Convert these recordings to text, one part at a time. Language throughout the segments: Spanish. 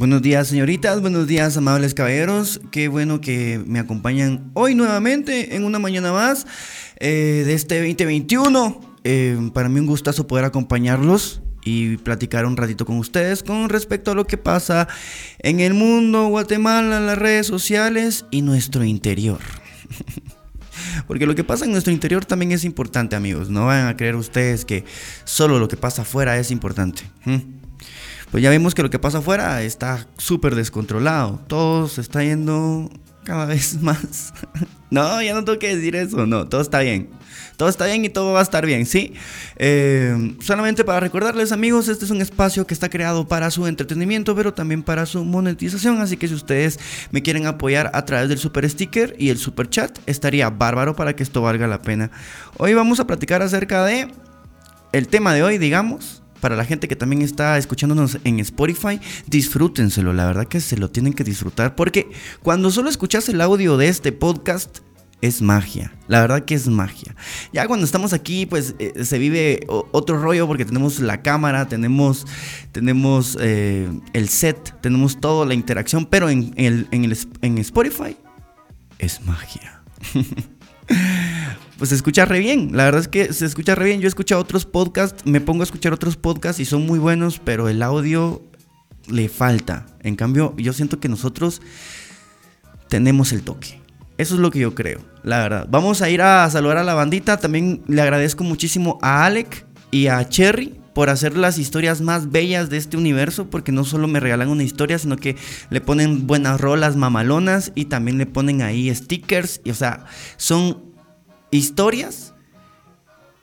Buenos días señoritas, buenos días amables caballeros, qué bueno que me acompañan hoy nuevamente en una mañana más eh, de este 2021. Eh, para mí un gustazo poder acompañarlos y platicar un ratito con ustedes con respecto a lo que pasa en el mundo, Guatemala, las redes sociales y nuestro interior. Porque lo que pasa en nuestro interior también es importante, amigos. No van a creer ustedes que solo lo que pasa afuera es importante pues ya vemos que lo que pasa afuera está súper descontrolado. Todo se está yendo cada vez más. no, ya no tengo que decir eso. No, todo está bien. Todo está bien y todo va a estar bien, ¿sí? Eh, solamente para recordarles, amigos, este es un espacio que está creado para su entretenimiento, pero también para su monetización. Así que si ustedes me quieren apoyar a través del super sticker y el super chat, estaría bárbaro para que esto valga la pena. Hoy vamos a platicar acerca de el tema de hoy, digamos, para la gente que también está escuchándonos en Spotify, disfrútenselo, la verdad que se lo tienen que disfrutar, porque cuando solo escuchas el audio de este podcast, es magia, la verdad que es magia. Ya cuando estamos aquí, pues eh, se vive otro rollo porque tenemos la cámara, tenemos, tenemos eh, el set, tenemos toda la interacción, pero en, el, en, el, en Spotify es magia. pues se escucha re bien. La verdad es que se escucha re bien. Yo he escuchado otros podcasts, me pongo a escuchar otros podcasts y son muy buenos, pero el audio le falta. En cambio, yo siento que nosotros tenemos el toque. Eso es lo que yo creo, la verdad. Vamos a ir a saludar a la bandita. También le agradezco muchísimo a Alec y a Cherry por hacer las historias más bellas de este universo, porque no solo me regalan una historia, sino que le ponen buenas rolas mamalonas y también le ponen ahí stickers, y o sea, son historias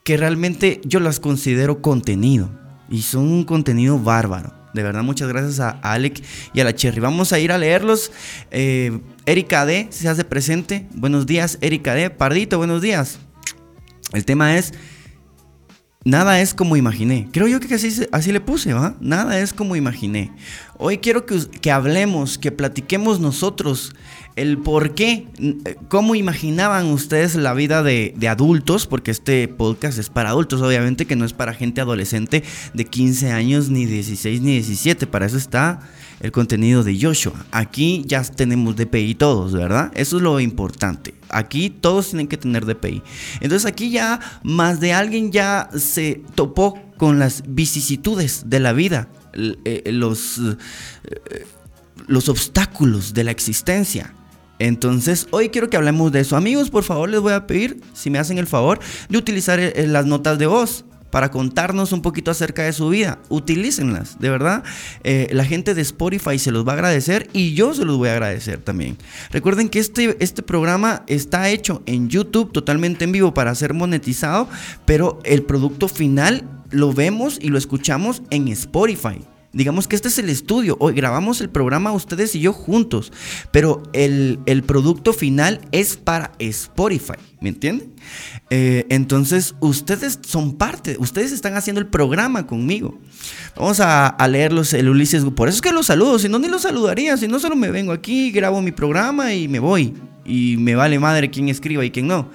que realmente yo las considero contenido y son un contenido bárbaro. De verdad, muchas gracias a Alec y a la Cherry. Vamos a ir a leerlos. Eh, Erika D se hace presente. Buenos días, Erika D. Pardito, buenos días. El tema es Nada es como imaginé. Creo yo que así, así le puse, ¿va? Nada es como imaginé. Hoy quiero que, que, hablemos, que platiquemos nosotros el por qué, cómo imaginaban ustedes la vida de, de, adultos, porque este podcast es para adultos, obviamente que no es para gente adolescente de 15 años, ni 16, ni 17. Para eso está el contenido de Joshua. Aquí ya tenemos DPI todos, ¿verdad? Eso es lo importante. Aquí todos tienen que tener DPI. Entonces aquí ya más de alguien ya se topó con las vicisitudes de la vida, eh, los, eh, los obstáculos de la existencia. Entonces, hoy quiero que hablemos de eso. Amigos, por favor, les voy a pedir, si me hacen el favor, de utilizar eh, las notas de voz para contarnos un poquito acerca de su vida. Utilícenlas, de verdad. Eh, la gente de Spotify se los va a agradecer y yo se los voy a agradecer también. Recuerden que este, este programa está hecho en YouTube totalmente en vivo para ser monetizado, pero el producto final lo vemos y lo escuchamos en Spotify. Digamos que este es el estudio. Hoy grabamos el programa ustedes y yo juntos. Pero el, producto final es para Spotify. ¿Me entienden? Eh, entonces, ustedes son parte. Ustedes están haciendo el programa conmigo. Vamos a, a leerlos el Ulises. Por eso es que los saludo. Si no, ni los saludaría. Si no, solo me vengo aquí, grabo mi programa y me voy. Y me vale madre quién escriba y quién no.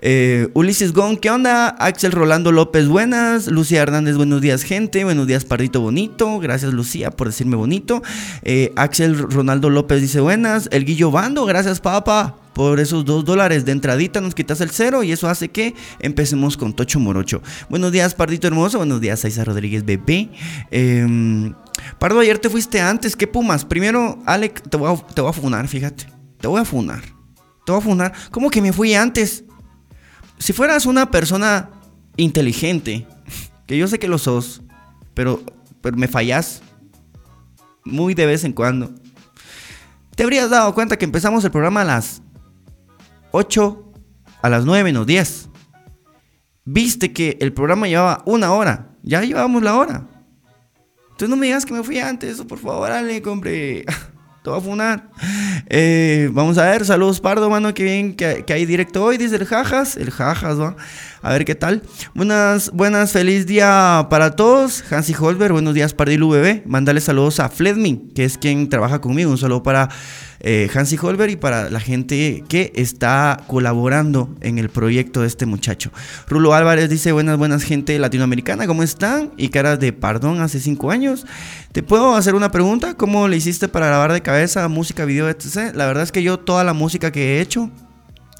Eh, Ulises Gon, ¿qué onda? Axel Rolando López, buenas. Lucía Hernández, buenos días, gente. Buenos días, Pardito Bonito. Gracias, Lucía, por decirme bonito. Eh, Axel Ronaldo López dice buenas. El Guillo Bando, gracias, papá. Por esos dos dólares de entradita nos quitas el cero y eso hace que empecemos con Tocho Morocho. Buenos días, Pardito Hermoso. Buenos días, Aiza Rodríguez, bebé. Em, Pardo, ayer te fuiste antes. ¿Qué pumas? Primero, Alec, te voy, a, te voy a funar, fíjate. Te voy a funar. Te voy a funar. ¿Cómo que me fui antes? Si fueras una persona inteligente, que yo sé que lo sos, pero, pero me fallas muy de vez en cuando, te habrías dado cuenta que empezamos el programa a las 8, a las 9 menos 10. Viste que el programa llevaba una hora, ya llevábamos la hora. Entonces no me digas que me fui antes, por favor, dale, hombre. te voy a funar. Vamos a ver, saludos Pardo, mano, que bien que, que, hay directo hoy, dice el Jajas, el Jajas, ¿va? A ver qué tal. Buenas, buenas, feliz día para todos. Hansi Holber, buenos días, Pardilu Bebé. Mándale saludos a Fledmin, que es quien trabaja conmigo. Un saludo para eh, Hansi y para la gente que está colaborando en el proyecto de este muchacho. Rulo Álvarez dice, buenas, buenas gente latinoamericana, ¿cómo están? Y caras de perdón hace cinco años. ¿Te puedo hacer una pregunta? ¿Cómo le hiciste para grabar de cabeza música, video, etc? La verdad es que yo toda la música que he hecho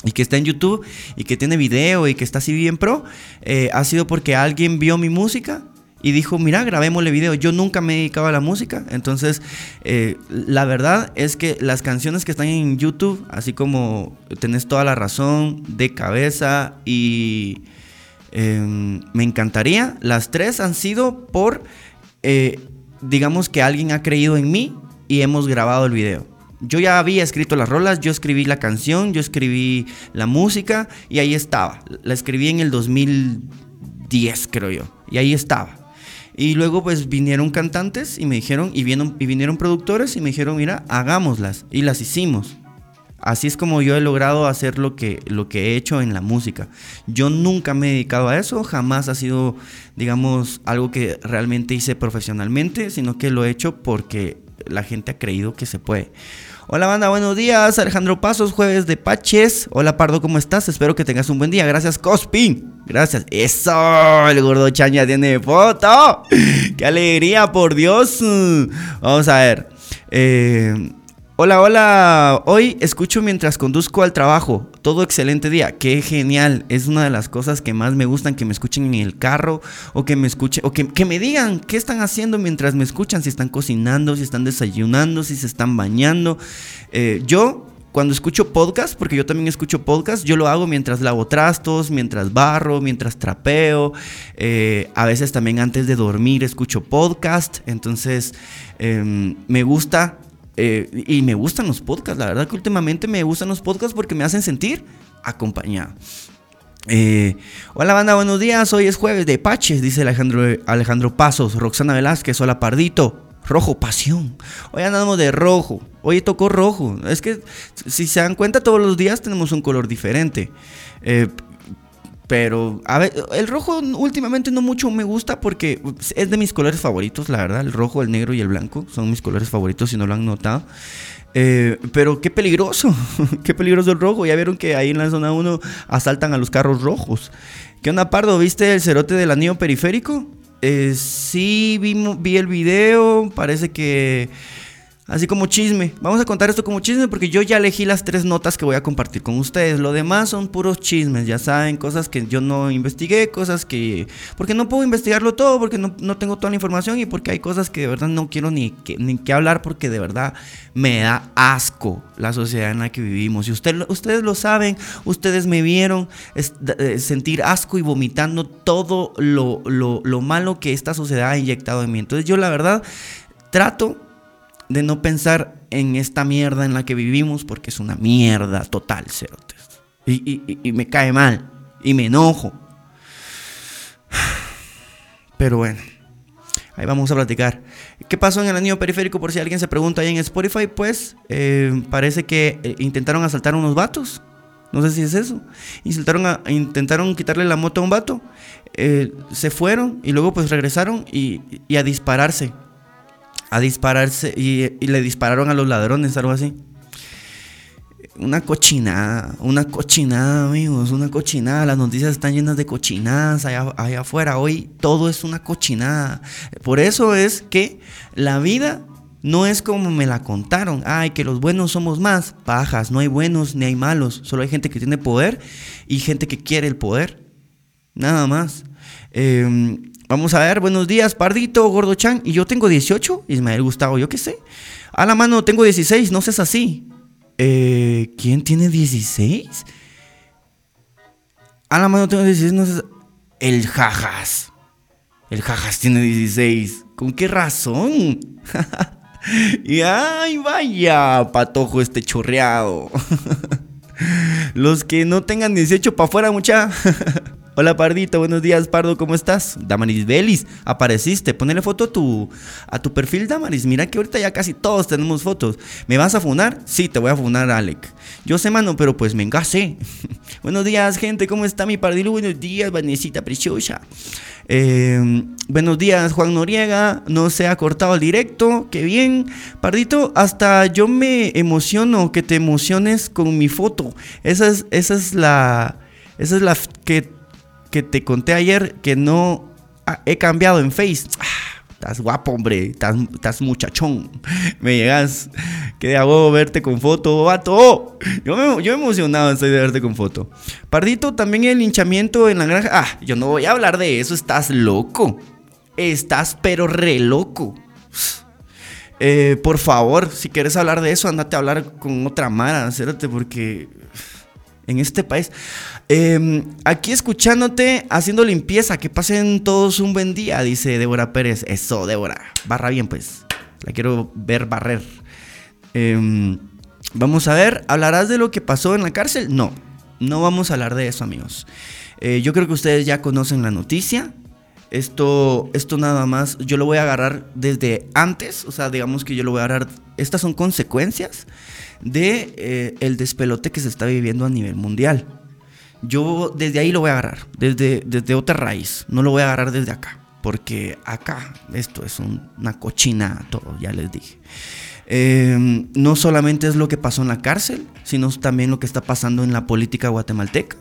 y que está en YouTube y que tiene video y que está así bien pro, eh, ha sido porque alguien vio mi música y dijo, mira, grabémosle video. Yo nunca me dedicaba a la música, entonces eh, la verdad es que las canciones que están en YouTube, así como tenés toda la razón, de cabeza y em, me encantaría, las tres han sido por, eh, digamos que alguien ha creído en mí y hemos grabado el video. Yo ya había escrito las rolas, yo escribí la canción, yo escribí la música y ahí estaba. La escribí en el 2010, creo yo. Y ahí estaba. Y luego pues vinieron cantantes y me dijeron, y, vinieron, y vinieron productores y me dijeron, mira, hagámoslas. Y las hicimos. Así es como yo he logrado hacer lo que, lo que he hecho en la música. Yo nunca me he dedicado a eso, jamás ha sido, digamos, algo que realmente hice profesionalmente, sino que lo he hecho porque la gente ha creído que se puede. Hola banda, buenos días. Alejandro Pasos, jueves de Paches. Hola Pardo, ¿cómo estás? Espero que tengas un buen día. Gracias, Cospin. Gracias. Eso, el gordo Chaña tiene foto. ¡Qué alegría, por Dios! Vamos a ver. Eh, Hola, hola. Hoy escucho mientras conduzco al trabajo. Todo excelente día. Qué genial. Es una de las cosas que más me gustan, que me escuchen en el carro o que me escuchen o que, me digan qué están haciendo mientras me escuchan, si están cocinando, si están desayunando, si se están bañando. Eh, yo cuando escucho podcast, porque yo también escucho podcast, yo lo hago mientras lavo trastos, mientras barro, mientras trapeo. Eh, a veces también antes de dormir escucho podcast. Entonces em, me gusta eh, y me gustan los podcasts, la verdad que últimamente me gustan los podcasts porque me hacen sentir acompañado. Eh, hola banda, buenos días. Hoy es jueves de Paches, dice Alejandro, Alejandro Pasos, Roxana Velázquez, hola Pardito. Rojo, pasión. Hoy andamos de rojo. Hoy tocó rojo. Es que si se dan cuenta, todos los días tenemos un color diferente. Eh, pero, a ver, el rojo últimamente no mucho me gusta porque es de mis colores favoritos, la verdad. El rojo, el negro y el blanco son mis colores favoritos, si no lo han notado. Eh, pero qué peligroso, qué peligroso el rojo. Ya vieron que ahí en la zona 1 asaltan a los carros rojos. ¿Qué onda, Pardo? ¿Viste el cerote del anillo periférico? Eh, sí, vi, vi el video. Parece que Así como chisme. Vamos a contar esto como chisme porque yo ya elegí las tres notas que voy a compartir con ustedes. Lo demás son puros chismes, ya saben, cosas que yo no investigué, cosas que... Porque no puedo investigarlo todo, porque no, tengo toda la información y porque hay cosas que de verdad no quiero ni que, ni que hablar porque de verdad me da asco la sociedad en la que vivimos. Y usted, ustedes lo saben, ustedes me vieron eh, sentir asco y vomitando todo lo, lo, lo malo que esta sociedad ha inyectado en mí. Entonces yo la verdad trato de no pensar en esta mierda en la que vivimos, porque es una mierda total, cerotes. Y, me cae mal, y me enojo. Pero bueno, ahí vamos a platicar. ¿Qué pasó en el anillo periférico? Por si alguien se pregunta ahí en Spotify, pues eh, parece que eh, intentaron asaltar a unos vatos. No sé si es eso. intentaron quitarle la moto a un vato. Eh, se fueron y luego pues regresaron y a dispararse a dispararse y, le dispararon a los ladrones, algo así. Una cochinada, una cochinada, amigos, una cochinada. Las noticias están llenas de cochinadas allá, afuera. Hoy todo es una cochinada. Por eso es que la vida no es como me la contaron. Ay, que los buenos somos más. Pajas, no hay buenos ni hay malos. Solo hay gente que tiene poder y gente que quiere el poder. Nada más. Eh, Vamos a ver, buenos días, Pardito, Gordo Chan. Y yo tengo 18, Ismael Gustavo, yo qué sé. A la mano tengo 16, no seas así. Eh, ¿Quién tiene 16? A la mano tengo 16, no seas... El Jajas. El Jajas tiene 16. ¿Con qué razón? y ay, vaya, patojo este chorreado. Los que no tengan 18 para afuera, mucha. Hola Pardito, buenos días Pardo, ¿cómo estás? Damaris Belis, apareciste, ponele foto a tu, a tu perfil Damaris, mira que ahorita ya casi todos tenemos fotos. ¿Me vas a funar? Sí, te voy a funar Alec. Yo sé mano, pero pues me engasé. buenos días gente, ¿cómo está mi Pardilo? Buenos días, Vanesita preciosa. Eh, buenos días, Juan Noriega. No se ha cortado el directo. Qué bien. Pardito, hasta yo me emociono que te emociones con mi foto. Esa es, esa es la. Esa es la que, que te conté ayer que no he cambiado en Face. Ah, estás guapo, hombre. Estás, muchachón. Me llegas. Que de hago verte con foto, vato. Yo me, yo emocionado estoy de verte con foto. Pardito, también el hinchamiento en la granja. Ah, yo no voy a hablar de eso. Estás loco. Estás pero re loco. Eh, por favor, si quieres hablar de eso, andate a hablar con otra mara, acérate, porque en este país. Em, aquí escuchándote, haciendo limpieza, que pasen todos un buen día, dice Débora Pérez. Eso, Débora, barra bien, pues. La quiero ver barrer. Em, vamos a ver, ¿hablarás de lo que pasó en la cárcel? No, no vamos a hablar de eso, amigos. Eh, yo creo que ustedes ya conocen la noticia. Esto, esto nada más, yo lo voy a agarrar desde antes, o sea, digamos que yo lo voy a agarrar, estas son consecuencias de eh, el despelote que se está viviendo a nivel mundial. Yo desde ahí lo voy a agarrar, desde, desde otra raíz, no lo voy a agarrar desde acá, porque acá esto es una cochina todo, ya les dije. Em, no solamente es lo que pasó en la cárcel, sino también lo que está pasando en la política guatemalteca.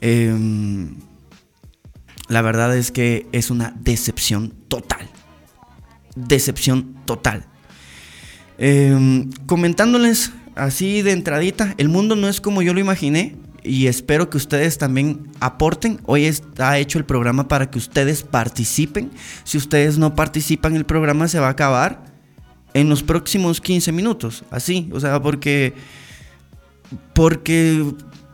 Em, la verdad es que es una decepción total. Decepción total. Em, comentándoles así de entradita, el mundo no es como yo lo imaginé y espero que ustedes también aporten. Hoy está hecho el programa para que ustedes participen. Si ustedes no participan, el programa se va a acabar en los próximos 15 minutos. Así, o sea, porque... Porque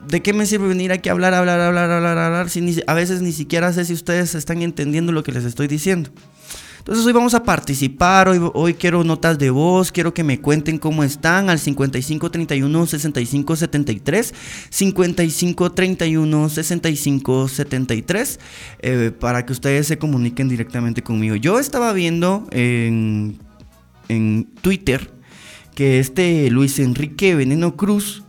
¿de qué me sirve venir aquí a hablar, hablar, hablar, hablar, hablar? Si a veces ni siquiera sé si ustedes están entendiendo lo que les estoy diciendo. Entonces hoy vamos a participar, hoy, quiero notas de voz, quiero que me cuenten cómo están al 5531 6573, 5531 6573, eh, para que ustedes se comuniquen directamente conmigo. Yo estaba viendo en, en Twitter que este Luis Enrique Veneno Cruz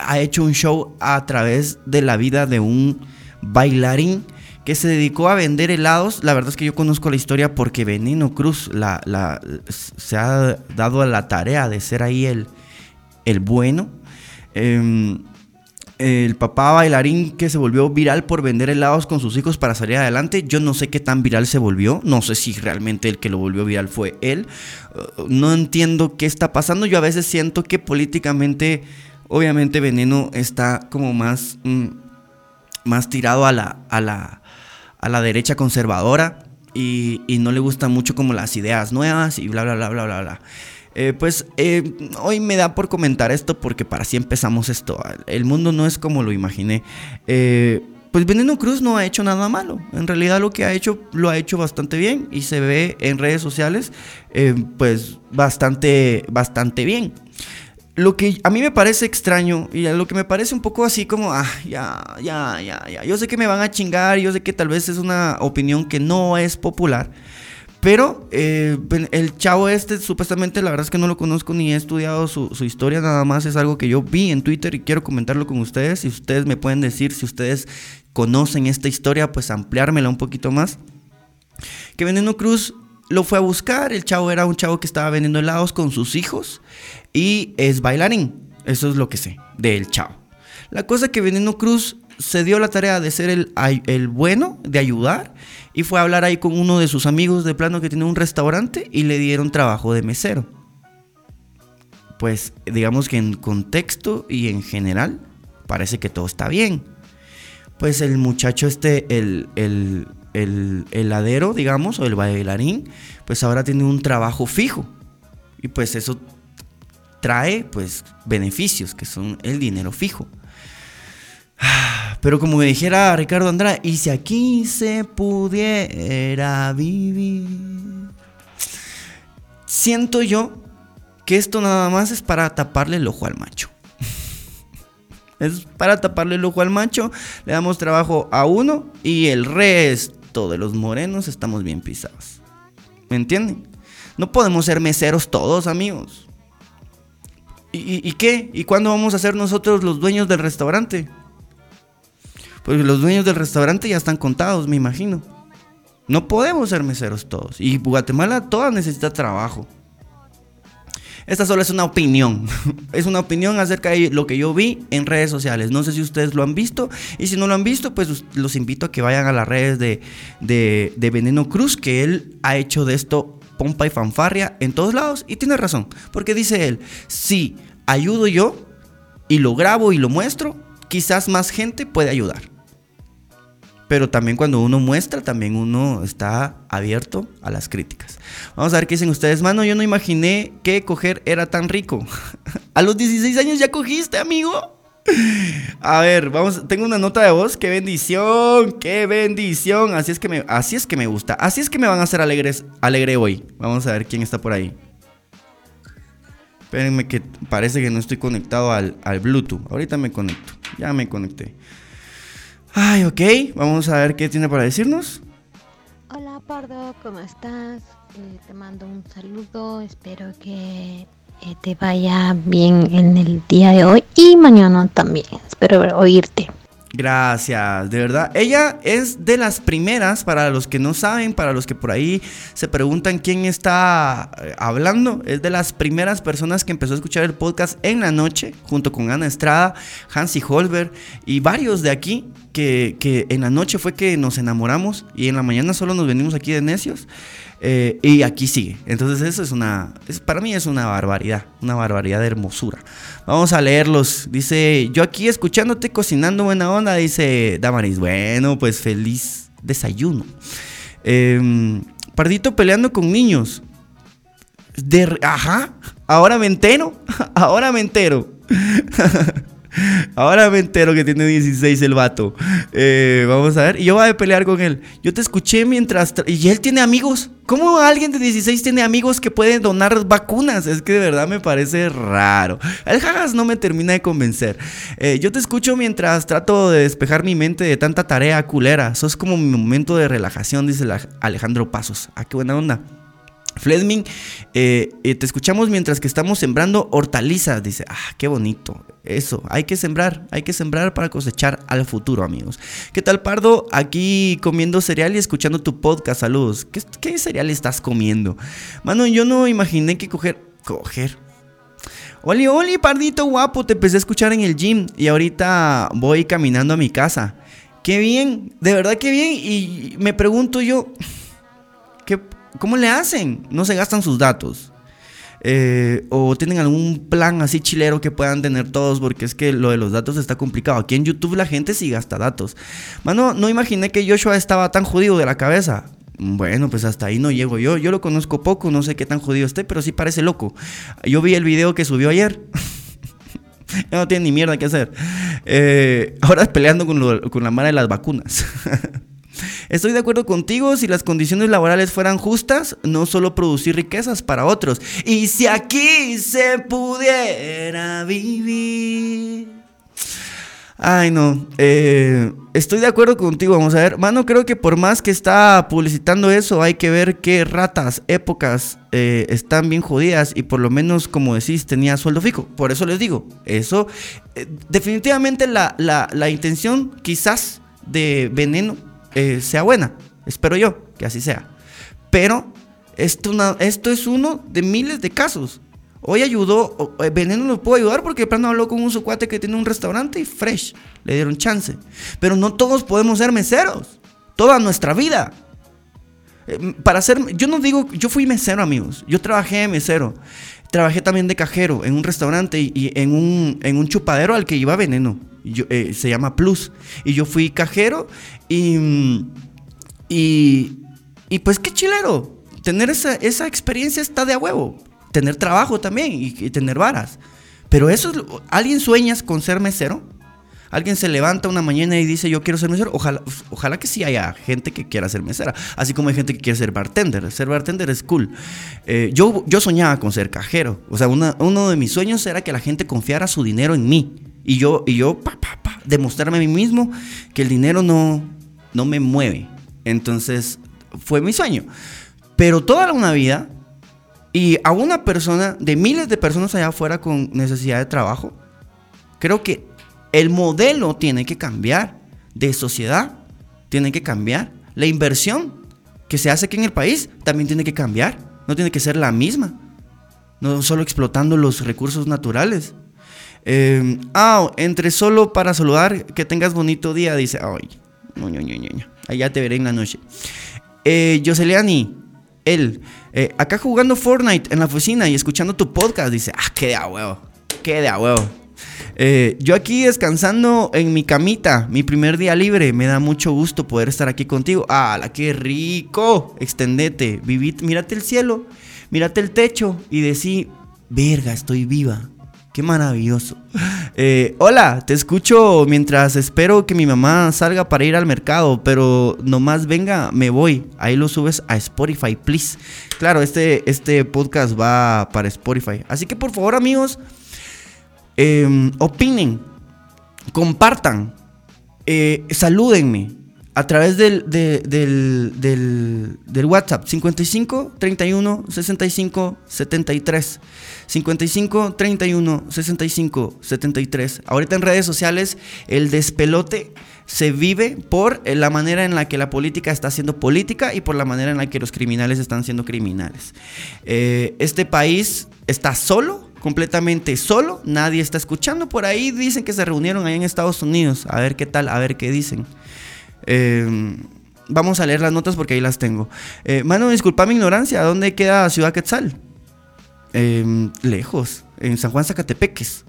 ha hecho un show a través de la vida de un bailarín que se dedicó a vender helados. La verdad es que yo conozco la historia porque Veneno Cruz la, se ha dado a la tarea de ser ahí el, el bueno. Em, el papá bailarín que se volvió viral por vender helados con sus hijos para salir adelante. Yo no sé qué tan viral se volvió. No sé si realmente el que lo volvió viral fue él. Uh, no entiendo qué está pasando. Yo a veces siento que políticamente Obviamente Veneno está como más, mm, más tirado a la, a, la, a la derecha conservadora y, no le gustan mucho como las ideas nuevas y bla, bla, bla, bla, bla, bla. Eh, pues eh, hoy me da por comentar esto porque para así empezamos esto. El mundo no es como lo imaginé. Eh, pues Veneno Cruz no ha hecho nada malo. En realidad lo que ha hecho lo ha hecho bastante bien y se ve en redes sociales pues bastante, bastante bien lo que a mí me parece extraño y lo que me parece un poco así como, ah, ya, ya, ya, ya. Yo sé que me van a chingar, yo sé que tal vez es una opinión que no es popular. Pero eh, el chavo este, supuestamente, la verdad es que no lo conozco ni he estudiado su, su, historia, nada más es algo que yo vi en Twitter y quiero comentarlo con ustedes. Si ustedes me pueden decir, si ustedes conocen esta historia, pues ampliármela un poquito más. Que Veneno Cruz lo fue a buscar, el chavo era un chavo que estaba vendiendo helados con sus hijos y es bailarín. Eso es lo que sé del chavo. La cosa que Veneno Cruz se dio la tarea de ser el, el, bueno, de ayudar, y fue a hablar ahí con uno de sus amigos de plano que tiene un restaurante y le dieron trabajo de mesero. Pues digamos que en contexto y en general parece que todo está bien. Pues el muchacho este, el, el, el heladero, digamos, o el bailarín, pues ahora tiene un trabajo fijo. Y pues eso trae pues beneficios que son el dinero fijo. Pero como me dijera Ricardo Andrade, y si aquí se pudiera vivir. Siento yo que esto nada más es para taparle el ojo al macho. Es para taparle el ojo al macho, le damos trabajo a uno y el resto de los morenos estamos bien pisados. ¿Me entienden? No podemos ser meseros todos, amigos. ¿Y, qué? ¿Y cuándo vamos a ser nosotros los dueños del restaurante? Pues los dueños del restaurante ya están contados, me imagino. No podemos ser meseros todos. Y Guatemala toda necesita trabajo. Esta solo es una opinión. es una opinión acerca de lo que yo vi en redes sociales. No sé si ustedes lo han visto. Y si no lo han visto, pues los invito a que vayan a las redes de, de, Veneno Cruz, que él ha hecho de esto pompa y fanfarria en todos lados. Y tiene razón. Porque dice él, si ayudo yo y lo grabo y lo muestro, quizás más gente puede ayudar. Pero también cuando uno muestra, también uno está abierto a las críticas. Vamos a ver qué dicen ustedes. Mano, yo no imaginé que coger era tan rico. a los 16 años ya cogiste, amigo. A ver, vamos, tengo una nota de voz. Qué bendición, qué bendición. Así es que me, así es que me gusta. Así es que me van a hacer alegres, alegre hoy. Vamos a ver quién está por ahí. Espérenme que parece que no estoy conectado al, al Bluetooth. Ahorita me conecto. Ya me conecté. Ay, ok, vamos a ver qué tiene para decirnos. Hola Pardo, ¿cómo estás? Eh, te mando un saludo, espero que eh, te vaya bien en el día de hoy y mañana también, espero oírte. Gracias, de verdad. Ella es de las primeras, para los que no saben, para los que por ahí se preguntan quién está eh, hablando, es de las primeras personas que empezó a escuchar el podcast en la noche, junto con Ana Estrada, Hansi Holber y varios de aquí, que, que en la noche fue que nos enamoramos y en la mañana solo nos venimos aquí de necios. Eh, y aquí sigue. Entonces eso es una, para mí es una barbaridad, una barbaridad de hermosura. Vamos a leerlos. Dice, yo aquí escuchándote cocinando buena onda, dice Damaris. Bueno, pues feliz desayuno. Em, pardito peleando con niños. De, ajá, ahora me entero, ahora me entero. Ahora me entero que tiene 16 el vato. Eh, vamos a ver. Y yo voy a pelear con él. Yo te escuché mientras... Y él tiene amigos. ¿Cómo alguien de 16 tiene amigos que pueden donar vacunas? Es que de verdad me parece raro. El jajas no me termina de convencer. Eh, yo te escucho mientras trato de despejar mi mente de tanta tarea culera. Eso es como mi momento de relajación, dice Alejandro Pasos. Ah, qué buena onda. Fleming, eh, eh, te escuchamos mientras que estamos sembrando hortalizas. Dice, ah, qué bonito. Eso, hay que sembrar, hay que sembrar para cosechar al futuro, amigos. ¿Qué tal, Pardo? Aquí comiendo cereal y escuchando tu podcast. Saludos. ¿Qué, cereal estás comiendo? Mano, yo no imaginé que coger. Coger. Oli, oli, Pardito guapo. Te empecé a escuchar en el gym y ahorita voy caminando a mi casa. Qué bien, de verdad que bien. Y me pregunto yo, ¿qué, ¿Cómo le hacen? No se gastan sus datos. Eh, o tienen algún plan así chilero que puedan tener todos, porque es que lo de los datos está complicado. Aquí en YouTube la gente sí gasta datos. Mano, no imaginé que Joshua estaba tan jodido de la cabeza. Bueno, pues hasta ahí no llego yo. Yo lo conozco poco, no sé qué tan jodido esté, pero sí parece loco. Yo vi el video que subió ayer. no tiene ni mierda que hacer. Eh, ahora peleando con, con la mala de las vacunas. Estoy de acuerdo contigo si las condiciones laborales fueran justas, no solo producir riquezas para otros. Y si aquí se pudiera vivir. Ay, no. Eh, estoy de acuerdo contigo. Vamos a ver. Mano, creo que por más que está publicitando eso, hay que ver qué ratas, épocas eh, están bien jodidas. Y por lo menos, como decís, tenía sueldo fijo. Por eso les digo. Eso. Eh, definitivamente la, la intención, quizás, de veneno eh, sea buena. Espero yo que así sea. Pero esto, esto es uno de miles de casos. Hoy ayudó, eh, Veneno no pudo ayudar porque de plano habló con un sucuate que tiene un restaurante y fresh, le dieron chance. Pero no todos podemos ser meseros, toda nuestra vida. Eh, para ser, yo no digo, yo fui mesero amigos, yo trabajé mesero, trabajé también de cajero en un restaurante y, en, un, en un chupadero al que iba Veneno. Eh, se llama Plus. Y yo fui cajero y, y, pues qué chilero. Tener esa, esa, experiencia está de a huevo. Tener trabajo también y, tener varas. Pero eso, ¿alguien sueñas con ser mesero? Alguien se levanta una mañana y dice yo quiero ser mesero. Ojalá, ojalá que sí haya gente que quiera ser mesera. Así como hay gente que quiere ser bartender. Ser bartender es cool. Eh, yo, yo soñaba con ser cajero. O sea, uno de mis sueños era que la gente confiara su dinero en mí Y yo, y yo, pa, pa, pa, demostrarme a mí mismo que el dinero no, no me mueve. Entonces, fue mi sueño. Pero toda una vida, y a una persona, de miles de personas allá afuera con necesidad de trabajo, creo que el modelo tiene que cambiar de sociedad, tiene que cambiar. La inversión que se hace aquí en el país también tiene que cambiar, no tiene que ser la misma, no solo explotando los recursos naturales. Eh, ah, entre solo para saludar, que tengas bonito día, dice, ay, no, no, no, allá te veré en la noche. Eh, Yoseliani, él, eh, acá jugando Fortnite en la oficina y escuchando tu podcast, dice, ah, qué de a huevo, qué de a huevo. Eh, yo aquí descansando en mi camita, mi primer día libre, me da mucho gusto poder estar aquí contigo. ¡Ah, qué rico! Extendete, vivid, mírate el cielo, mírate el techo y decí, verga, estoy viva. Qué maravilloso. Eh, hola, te escucho mientras espero que mi mamá salga para ir al mercado, pero nomás venga, me voy. Ahí lo subes a Spotify, please. Claro, este, este podcast va para Spotify. Así que por favor, amigos, em, opinen, compartan, eh, salúdenme a través del, WhatsApp 55 31 65 73. 55 31 65 73. Ahorita en redes sociales el despelote se vive por la manera en la que la política está siendo política y por la manera en la que los criminales están siendo criminales. Eh, este país está solo, completamente solo, nadie está escuchando. Por ahí dicen que se reunieron ahí en Estados Unidos. A ver qué tal, a ver qué dicen. Em, vamos a leer las notas porque ahí las tengo. Eh, mano, disculpa mi ignorancia. ¿Dónde queda Ciudad Quetzal? Em, lejos, en San Juan Zacatepeques.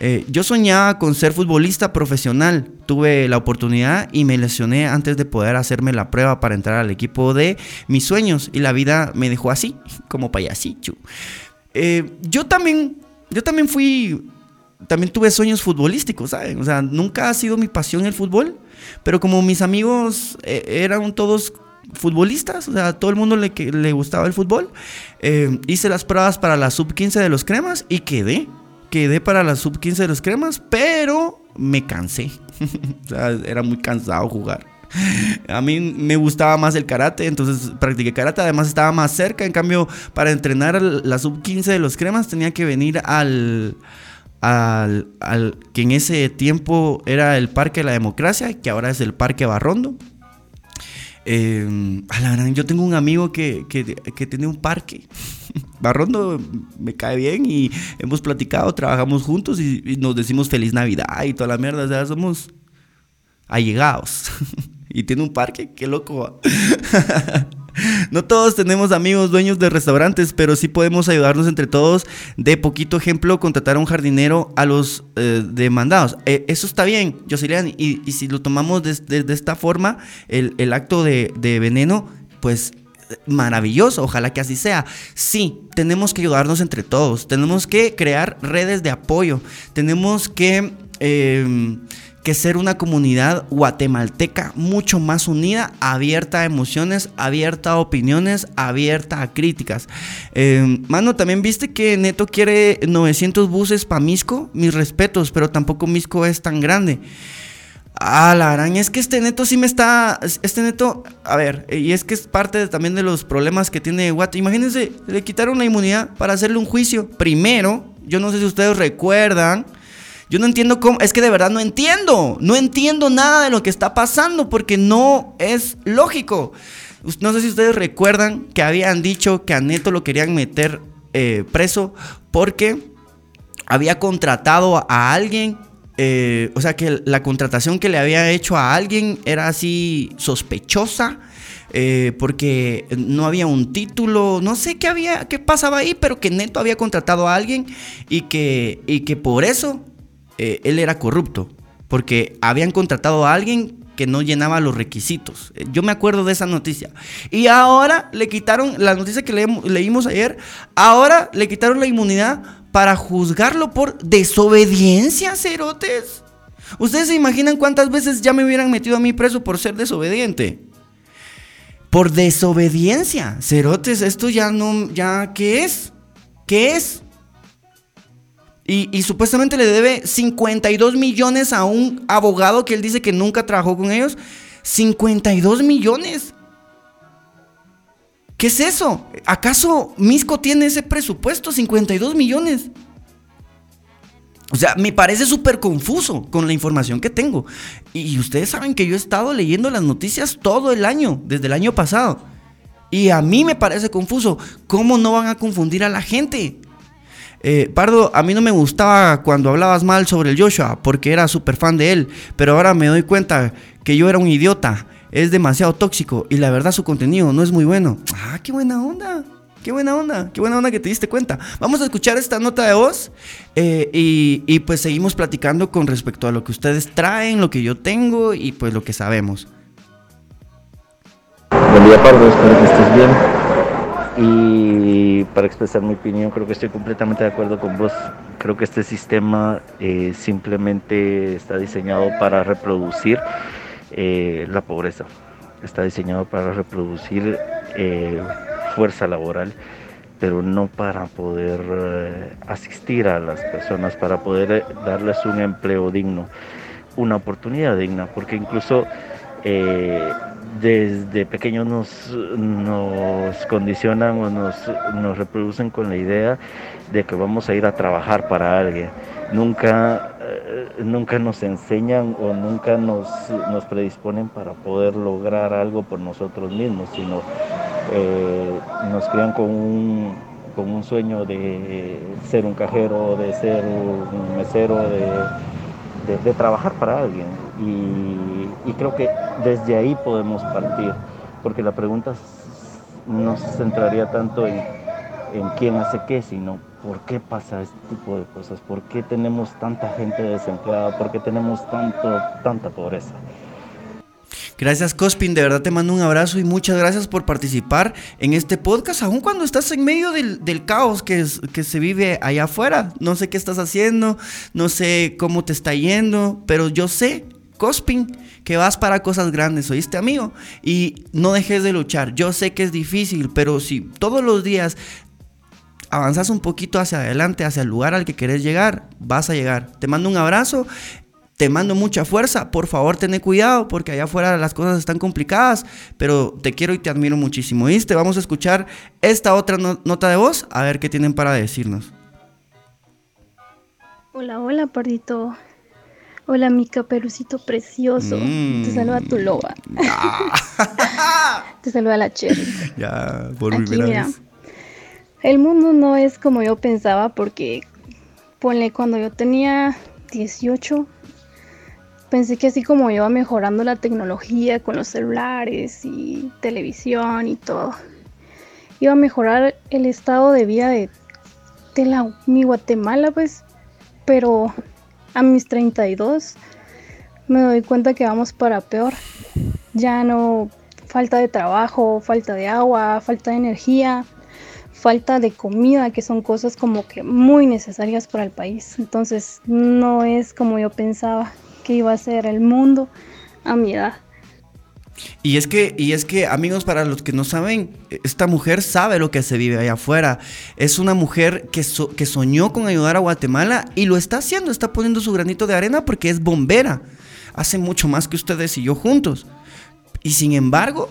Eh, yo soñaba con ser futbolista profesional. Tuve la oportunidad y me lesioné antes de poder hacerme la prueba para entrar al equipo de mis sueños. Y la vida me dejó así, como payasito. Eh, yo también, yo también fui, también tuve sueños futbolísticos, ¿saben? O sea, nunca ha sido mi pasión el fútbol. Pero como mis amigos eh, eran todos futbolistas, o sea, todo el mundo le, le gustaba el fútbol, eh, hice las pruebas para la sub 15 de los cremas y quedé. Quedé para la sub 15 de los cremas, pero me cansé. o sea, era muy cansado jugar. A mí me gustaba más el karate, entonces practiqué karate, además estaba más cerca, en cambio para entrenar la sub 15 de los cremas tenía que venir al, al, que en ese tiempo era el Parque de la Democracia, que ahora es el Parque Barrondo. Eh, yo tengo un amigo que, tiene un parque. Barrondo me cae bien y hemos platicado, trabajamos juntos y, nos decimos feliz Navidad y toda la mierda. O sea, somos allegados. y tiene un parque, qué loco. No todos tenemos amigos dueños de restaurantes, pero sí podemos ayudarnos entre todos. De poquito ejemplo, contratar a un jardinero a los eh, demandados. Eh, eso está bien, Joselian. Y, y si lo tomamos de, esta forma, el, acto de, veneno, pues maravilloso, ojalá que así sea. Sí, tenemos que ayudarnos entre todos, tenemos que crear redes de apoyo, tenemos que em, que ser una comunidad guatemalteca mucho más unida, abierta a emociones, abierta a opiniones, abierta a críticas. Em, mano, también viste que Neto quiere 900 buses para Misco, mis respetos, pero tampoco Misco es tan grande. Ah, la araña, es que este neto sí me está. Este neto, a ver, y es que es parte también de los problemas que tiene Guate. Imagínense, le quitaron la inmunidad para hacerle un juicio. Primero, yo no sé si ustedes recuerdan yo no entiendo cómo, es que de verdad no entiendo, no entiendo nada de lo que está pasando porque no es lógico. No sé si ustedes recuerdan que habían dicho que a Neto lo querían meter eh, preso porque había contratado a alguien, eh, o sea que la contratación que le había hecho a alguien era así sospechosa. Eh, porque no había un título, no sé qué había, qué pasaba ahí, pero que Neto había contratado a alguien y que, y que por eso eh, él era corrupto, porque habían contratado a alguien que no llenaba los requisitos. Eh, yo me acuerdo de esa noticia. Y ahora le quitaron, la noticia que leímos ayer, ahora le quitaron la inmunidad para juzgarlo por desobediencia, cerotes. ¿Ustedes se imaginan cuántas veces ya me hubieran metido a mí preso por ser desobediente? Por desobediencia, cerotes, esto ya no, ya, ¿qué es? ¿Qué es? Y, supuestamente le debe 52 millones a un abogado que él dice que nunca trabajó con ellos. 52 millones. ¿Qué es eso? ¿Acaso Misco tiene ese presupuesto? 52 millones. O sea, me parece súper confuso con la información que tengo. Y ustedes saben que yo he estado leyendo las noticias todo el año, desde el año pasado. Y a mí me parece confuso. ¿Cómo no van a confundir a la gente? Eh, Pardo, a mí no me gustaba cuando hablabas mal sobre el Joshua, porque era súper fan de él. Pero ahora me doy cuenta que yo era un idiota. Es demasiado tóxico y la verdad su contenido no es muy bueno. Ah, qué buena onda. Qué buena onda, qué buena onda que te diste cuenta. Vamos a escuchar esta nota de voz eh, y, pues seguimos platicando con respecto a lo que ustedes traen, lo que yo tengo y pues lo que sabemos. Buen día, Pardo, espero que estés bien. Y para expresar mi opinión, creo que estoy completamente de acuerdo con vos. Creo que este sistema eh, simplemente está diseñado para reproducir eh, la pobreza. Está diseñado para reproducir fuerza laboral, pero no para poder eh, asistir a las personas, para poder eh, darles un empleo digno, una oportunidad digna, porque incluso eh, desde pequeños nos, nos condicionan o nos, nos reproducen con la idea de que vamos a ir a trabajar para alguien. Nunca nunca nos enseñan o nunca nos, nos predisponen para poder lograr algo por nosotros mismos, sino eh, nos crean con un, con un sueño de ser un cajero, de ser un mesero, de, de, trabajar para alguien. Y, y, creo que desde ahí podemos partir, porque la pregunta no se centraría tanto en, en quién hace qué, sino por qué pasa este tipo de cosas, por qué tenemos tanta gente desempleada, por qué tenemos tanto, tanta pobreza. Gracias Cospin, de verdad te mando un abrazo y muchas gracias por participar en este podcast, aun cuando estás en medio del, caos que, que se vive allá afuera. No sé qué estás haciendo, no sé cómo te está yendo, pero yo sé, Cospin, que vas para cosas grandes, ¿oíste amigo? Y no dejes de luchar. Yo sé que es difícil, pero si todos los días avanzas un poquito hacia adelante, hacia el lugar al que querés llegar, vas a llegar. Te mando un abrazo te mando mucha fuerza. Por favor, ten cuidado porque allá afuera las cosas están complicadas. Pero te quiero y te admiro muchísimo. ¿Viste? Vamos a escuchar esta otra nota de voz a ver qué tienen para decirnos. Hola, hola, pardito. Hola, mi caperucito precioso. Mm. Te saluda tu loba. te saluda la Cherry. Ya, por primera vez. El mundo no es como yo pensaba porque, ponle, cuando yo tenía 18, pensé que así como iba mejorando la tecnología con los celulares y televisión y todo, iba a mejorar el estado de vida de, la, mi Guatemala, pues, pero a mis 32 me doy cuenta que vamos para peor. Ya no falta de trabajo, falta de agua, falta de energía, falta de comida, que son cosas como que muy necesarias para el país. Entonces no es como yo pensaba que iba a ser el mundo a mi edad. Y es que, y es que, amigos, para los que no saben, esta mujer sabe lo que se vive allá afuera. Es una mujer que, que soñó con ayudar a Guatemala y lo está haciendo, está poniendo su granito de arena porque es bombera. Hace mucho más que ustedes y yo juntos. Y sin embargo,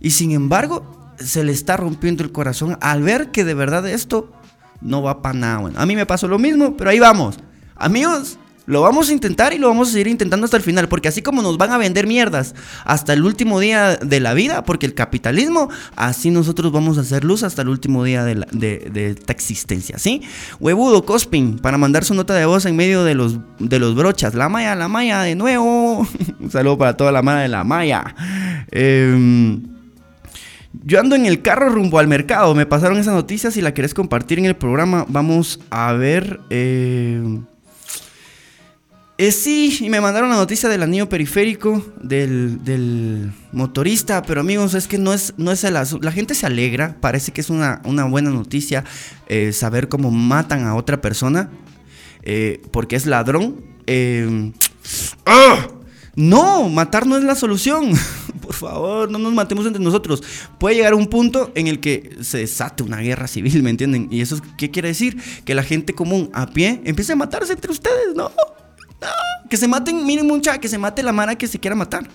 y sin embargo, se le está rompiendo el corazón al ver que de verdad esto no va para nada. Bueno, a mí me pasó lo mismo, pero ahí vamos. Amigos, lo vamos a intentar y lo vamos a seguir intentando hasta el final, porque así como nos van a vender mierdas hasta el último día de la vida, porque el capitalismo, así nosotros vamos a hacer luz hasta el último día de, esta existencia, ¿sí? Huevudo Cospin, para mandar su nota de voz en medio de los, de los brochas. La Maya, la Maya, de nuevo. Un saludo para toda la mano de la Maya. Em, yo ando en el carro rumbo al mercado. Me pasaron esas noticias. Si la querés compartir en el programa, vamos a ver. Eh, eh, sí, y me mandaron la noticia del anillo periférico del, motorista, pero amigos, es que no es, no es el La gente se alegra, parece que es una, buena noticia eh, saber cómo matan a otra persona, eh, porque es ladrón. ¡ah! No, matar no es la solución. Por favor, no nos matemos entre nosotros. Puede llegar un punto en el que se desate una guerra civil, ¿me entienden? ¿Y eso qué quiere decir? Que la gente común a pie empiece a matarse entre ustedes, ¿no? Que se maten, miren mucha, que se mate la mara que se quiera matar.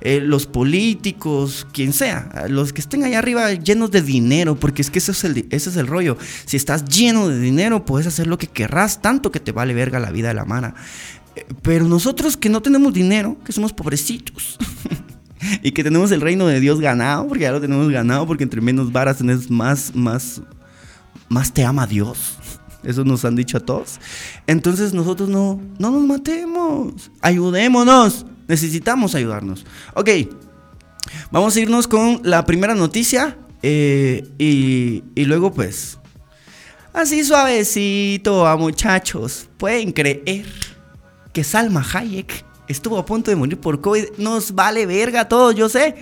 Eh, los políticos, quien sea, los que estén allá arriba llenos de dinero, porque es que ese es, el, ese es el rollo. Si estás lleno de dinero, puedes hacer lo que querrás, tanto que te vale verga la vida de la mara. Eh, pero nosotros que no tenemos dinero, que somos pobrecitos. y que tenemos el reino de Dios ganado, porque ya lo tenemos ganado, porque entre menos varas tenés más, más, más te ama Dios. Eso nos han dicho a todos. Entonces nosotros no, no nos matemos. Ayudémonos. Necesitamos ayudarnos. Ok. Vamos a irnos con la primera noticia. Eh, y, y luego pues... Así suavecito a muchachos. Pueden creer que Salma Hayek estuvo a punto de morir por COVID. Nos vale verga todo, yo sé.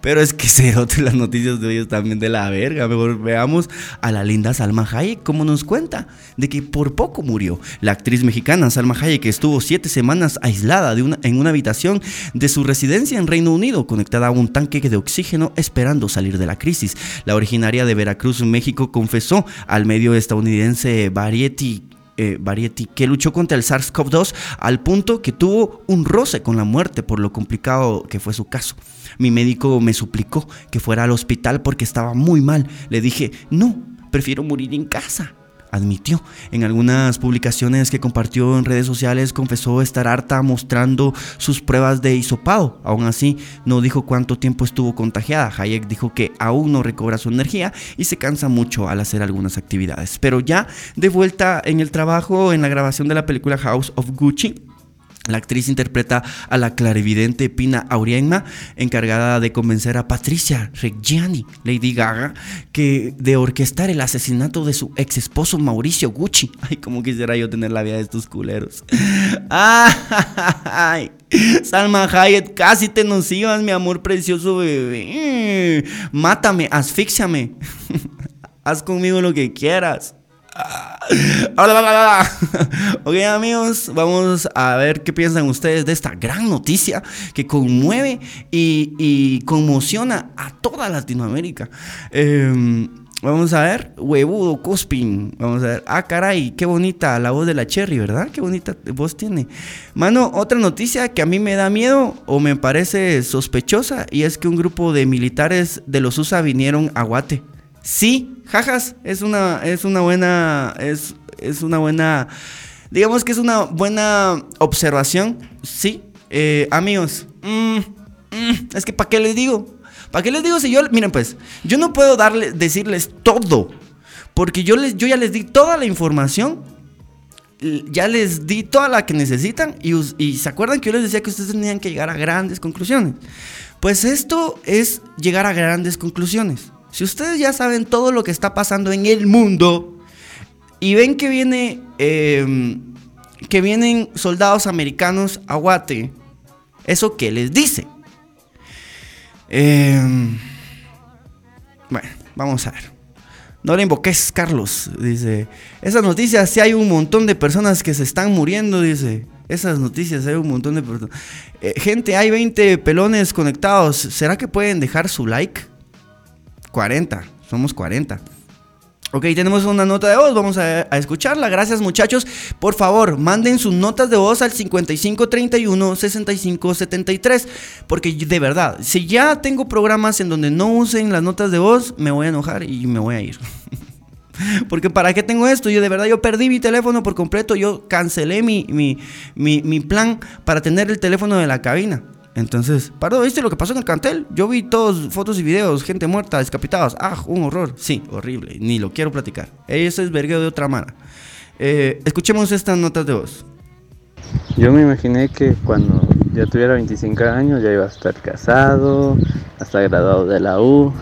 Pero es que cerote, las noticias de hoy están de la verga. Mejor veamos a la linda Salma Hayek, como nos cuenta de que por poco murió. La actriz mexicana Salma Hayek estuvo siete semanas aislada en una habitación de su residencia en Reino Unido, conectada a un tanque de oxígeno esperando salir de la crisis. La originaria de Veracruz, México, confesó al medio estadounidense Variety eh, Variety, que luchó contra el SARS-CoV-2 al punto que tuvo un roce con la muerte por lo complicado que fue su caso. Mi médico me suplicó que fuera al hospital porque estaba muy mal. Le dije, no, prefiero morir en casa admitió. En algunas publicaciones que compartió en redes sociales confesó estar harta mostrando sus pruebas de hisopado. Aún así, no dijo cuánto tiempo estuvo contagiada. Hayek dijo que aún no recobra su energía y se cansa mucho al hacer algunas actividades. Pero ya de vuelta en el trabajo en la grabación de la película House of Gucci, la actriz interpreta a la clarividente Pina Auriemma, encargada de convencer a Patricia Reggiani, Lady Gaga, que de orquestar el asesinato de su ex esposo Mauricio Gucci. Ay, como quisiera yo tener la vida de estos culeros. Ay, Salma Hayek, casi te nos ibas, mi amor precioso bebé. Mátame, asfixiame. Haz conmigo lo que quieras. ok amigos, vamos a ver qué piensan ustedes de esta gran noticia que conmueve y, conmociona a toda Latinoamérica. Em, vamos a ver, huevudo Cospin. Vamos a ver, ah, caray, qué bonita la voz de la Cherry, ¿verdad? Qué bonita voz tiene. Mano, otra noticia que a mí me da miedo o me parece sospechosa y es que un grupo de militares de los USA vinieron a Guate. Sí, jajas, es una, es una buena, es, es una buena, digamos que es una buena observación, sí. Eh, amigos, mm, mm, es que ¿para qué les digo? ¿Para qué les digo si yo, miren pues, yo no puedo darle, decirles todo, porque yo, les, yo ya les di toda la información ya les di toda la que necesitan y, y, se acuerdan que yo les decía que ustedes tenían que llegar a grandes conclusiones. Pues esto es llegar a grandes conclusiones. Si ustedes ya saben todo lo que está pasando en el mundo y ven que viene em, que vienen soldados americanos a Guate, ¿eso qué les dice? Em, bueno, vamos a ver. No le invoques, Carlos. Dice, esas noticias, si hay un montón de personas que se están muriendo, dice. Esas noticias, hay un montón de personas. Eh, gente, hay 20 pelones conectados. ¿Será que pueden dejar su like? 40, somos 40. Ok, tenemos una nota de voz, vamos a, escucharla. Gracias muchachos. Por favor, manden sus notas de voz al 5531 6573. Porque de verdad, si ya tengo programas en donde no usen las notas de voz, me voy a enojar y me voy a ir. Porque para qué tengo esto? Yo de verdad, yo perdí mi teléfono por completo. Yo cancelé mi, mi, mi plan para tener el teléfono de la cabina. Entonces, paro, ¿viste lo que pasó en el cantel? Yo vi todos fotos y videos, gente muerta, descapitados. Ah, un horror. Sí, horrible. Ni lo quiero platicar. Eso es vergueo de otra mano. Eh, escuchemos estas notas de voz. Yo me imaginé que cuando ya tuviera 25 años ya iba a estar casado, hasta graduado de la U,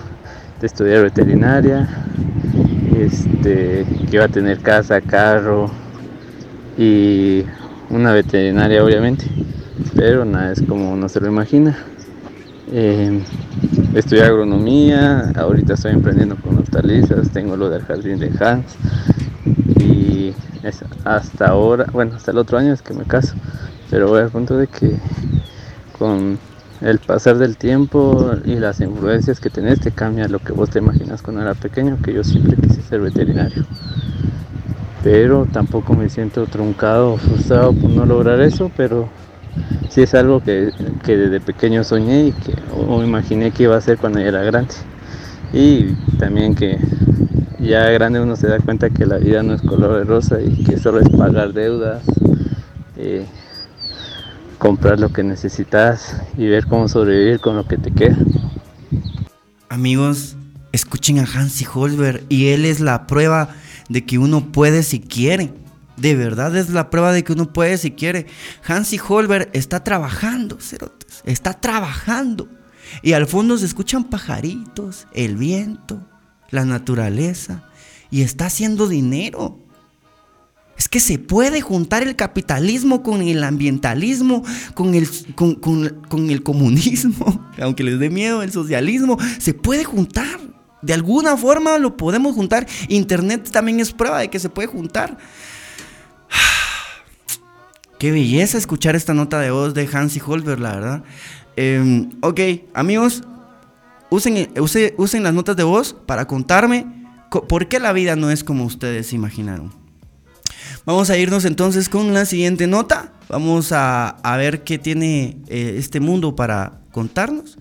de estudiar veterinaria, este, que iba a tener casa, carro y una veterinaria obviamente pero nada es como uno se lo imagina. Eh, estudié agronomía, ahorita estoy emprendiendo con hortalizas, tengo lo del jardín de Hans y hasta ahora, bueno, hasta el otro año es que me caso, pero voy al punto de que con el pasar del tiempo y las influencias que tenés te cambia lo que vos te imaginas cuando era pequeño, que yo siempre quise ser veterinario. Pero tampoco me siento truncado o frustrado por no lograr eso, pero sí es algo que, desde pequeño soñé y que imaginé que iba a ser cuando era grande. Y también que ya grande uno se da cuenta que la vida no es color de rosa y que solo es pagar deudas, eh, comprar lo que necesitas y ver cómo sobrevivir con lo que te queda. Amigos, escuchen a Hansi Holberg y él es la prueba de que uno puede si quiere. De verdad es la prueba de que uno puede si quiere. Hansi Holberg está trabajando, cerotes. Está trabajando. Y al fondo se escuchan pajaritos, el viento, la naturaleza. Y está haciendo dinero. Es que se puede juntar el capitalismo con el ambientalismo, con el, con, el comunismo, aunque les dé miedo el socialismo, se puede juntar. De alguna forma lo podemos juntar. Internet también es prueba de que se puede juntar. Qué belleza escuchar esta nota de voz de Hansi Holberg, la verdad. Em, ok, amigos, usen, usen las notas de voz para contarme por qué la vida no es como ustedes imaginaron. Vamos a irnos entonces con la siguiente nota. Vamos a, ver qué tiene eh, este mundo para contarnos.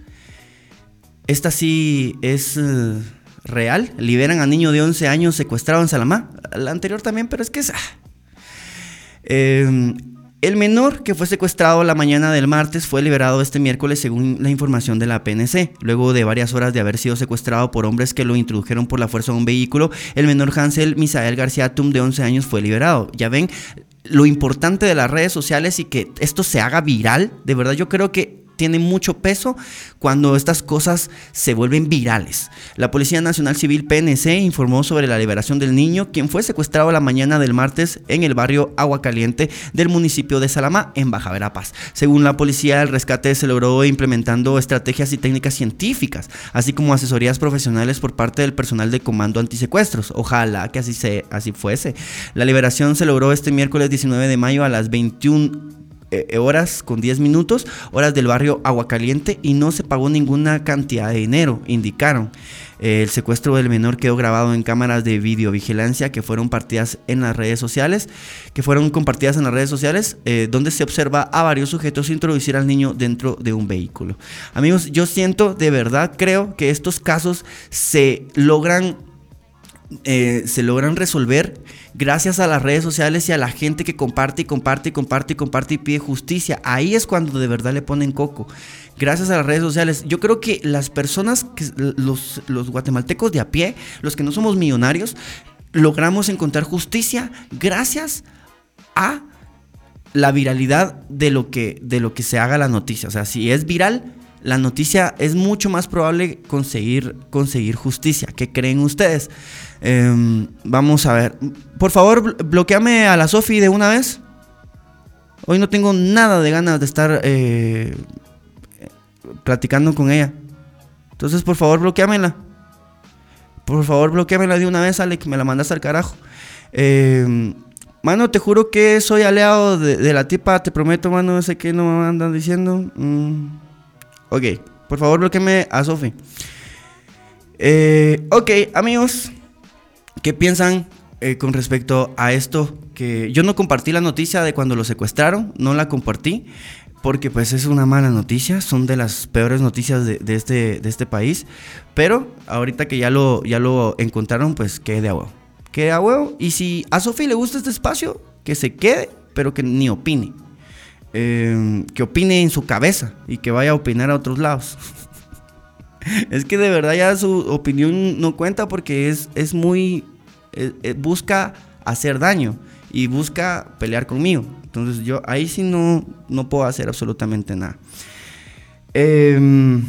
Esta sí es eh, real. Liberan a niño de 11 años secuestrado en Salamá. La anterior también, pero es que es... Ah. El menor que fue secuestrado la mañana del martes fue liberado este miércoles según la información de la PNC. Luego de varias horas de haber sido secuestrado por hombres que lo introdujeron por la fuerza a un vehículo, el menor Hansel Misael García Tum de 11 años fue liberado. Ya ven lo importante de las redes sociales y que esto se haga viral. De verdad yo creo que tiene mucho peso cuando estas cosas se vuelven virales. La Policía Nacional Civil PNC informó sobre la liberación del niño, quien fue secuestrado la mañana del martes en el barrio Agua Caliente del municipio de Salamá, en Baja Verapaz. Según la policía, el rescate se logró implementando estrategias y técnicas científicas, así como asesorías profesionales por parte del personal de comando antisecuestros. Ojalá que así, se, así fuese. La liberación se logró este miércoles 19 de mayo a las 21 eh, horas con 10 minutos, horas del barrio Aguacaliente y no se pagó ninguna cantidad de dinero, indicaron. el secuestro del menor quedó grabado en cámaras de videovigilancia que fueron partidas en las redes sociales, que fueron compartidas en las redes sociales, eh, donde se observa a varios sujetos introducir al niño dentro de un vehículo. Amigos, yo siento, de verdad creo que estos casos se logran eh, se logran resolver gracias a las redes sociales y a la gente que comparte y comparte y comparte y comparte y pide justicia. Ahí es cuando de verdad le ponen coco. Gracias a las redes sociales. Yo creo que las personas, los, los guatemaltecos de a pie, los que no somos millonarios, logramos encontrar justicia gracias a la viralidad de lo que, de lo que se haga la noticia. O sea, si es viral, la noticia es mucho más probable conseguir, conseguir justicia. ¿Qué creen ustedes? Em, vamos a ver. Por favor, bloqueame a la Sofi de una vez. Hoy no tengo nada de ganas de estar eh, platicando con ella. Entonces, por favor, bloqueamela. Por favor, bloqueamela de una vez, Ale, que me la mandas al carajo. Em, mano, te juro que soy aliado de, la tipa, te prometo, mano, sé que no me andan diciendo. Mm. Ok, por favor bloqueame a Sofi. Eh, ok, amigos, ¿qué piensan eh, con respecto a esto? Que yo no compartí la noticia de cuando lo secuestraron, no la compartí, porque pues es una mala noticia, son de las peores noticias de, este, de este país, pero ahorita que ya lo, ya lo encontraron, pues quede a huevo. Quede a huevo, y si a Sofi le gusta este espacio, que se quede, pero que ni opine. Em, que opine en su cabeza y que vaya a opinar a otros lados. es que de verdad ya su opinión no cuenta porque es, es muy... Eh, eh, busca hacer daño y busca pelear conmigo. Entonces yo ahí sí no, no puedo hacer absolutamente nada. Eh,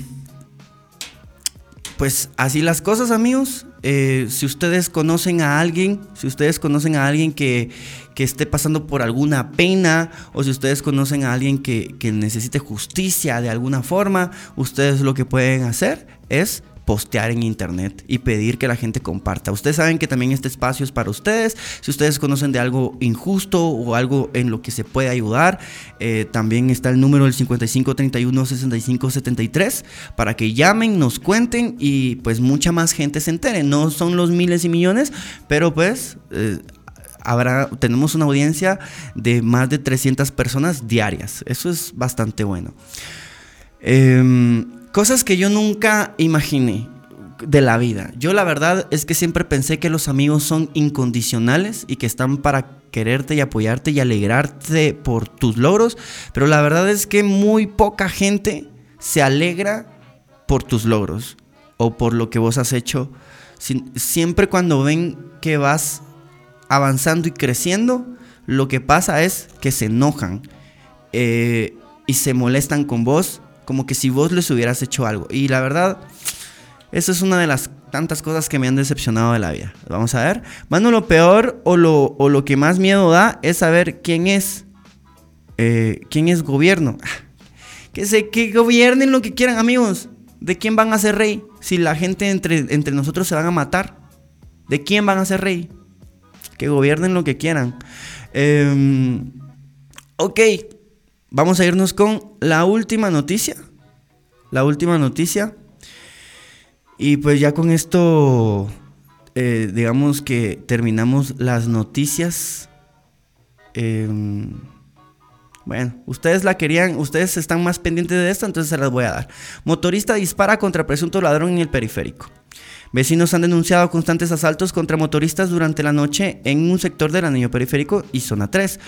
pues así las cosas, amigos. Eh, si ustedes conocen a alguien, si ustedes conocen a alguien que, esté pasando por alguna pena, o si ustedes conocen a alguien que, necesite justicia de alguna forma, ustedes lo que pueden hacer es postear en internet y pedir que la gente comparta. Ustedes saben que también este espacio es para ustedes. Si ustedes conocen de algo injusto o algo en lo que se puede ayudar, eh, también está el número del 5531 6573 para que llamen, nos cuenten y pues mucha más gente se entere. No son los miles y millones, pero pues... Eh, habrá, tenemos una audiencia de más de 300 personas diarias. Eso es bastante bueno. Em, cosas que yo nunca imaginé de la vida. Yo la verdad es que siempre pensé que los amigos son incondicionales y que están para quererte y apoyarte y alegrarte por tus logros, pero la verdad es que muy poca gente se alegra por tus logros o por lo que vos has hecho. Siempre cuando ven que vas avanzando y creciendo, lo que pasa es que se enojan eh, y se molestan con vos como que si vos les hubieras hecho algo. Y la verdad, eso es una de las tantas cosas que me han decepcionado de la vida. Vamos a ver. Mano, lo peor o lo, o lo que más miedo da es saber quién es. Eh, quién es gobierno. Que se que gobiernen lo que quieran, amigos. ¿De quién van a ser rey? Si la gente entre, entre nosotros se van a matar. ¿De quién van a ser rey? Que gobiernen lo que quieran. Em, ok vamos a irnos con la última noticia. La última noticia. Y pues ya con esto, eh, digamos que terminamos las noticias. Em, bueno, ustedes la querían, ustedes están más pendientes de esto, entonces se las voy a dar. Motorista dispara contra presunto ladrón en el periférico. Vecinos han denunciado constantes asaltos contra motoristas durante la noche en un sector del anillo periférico y zona 3.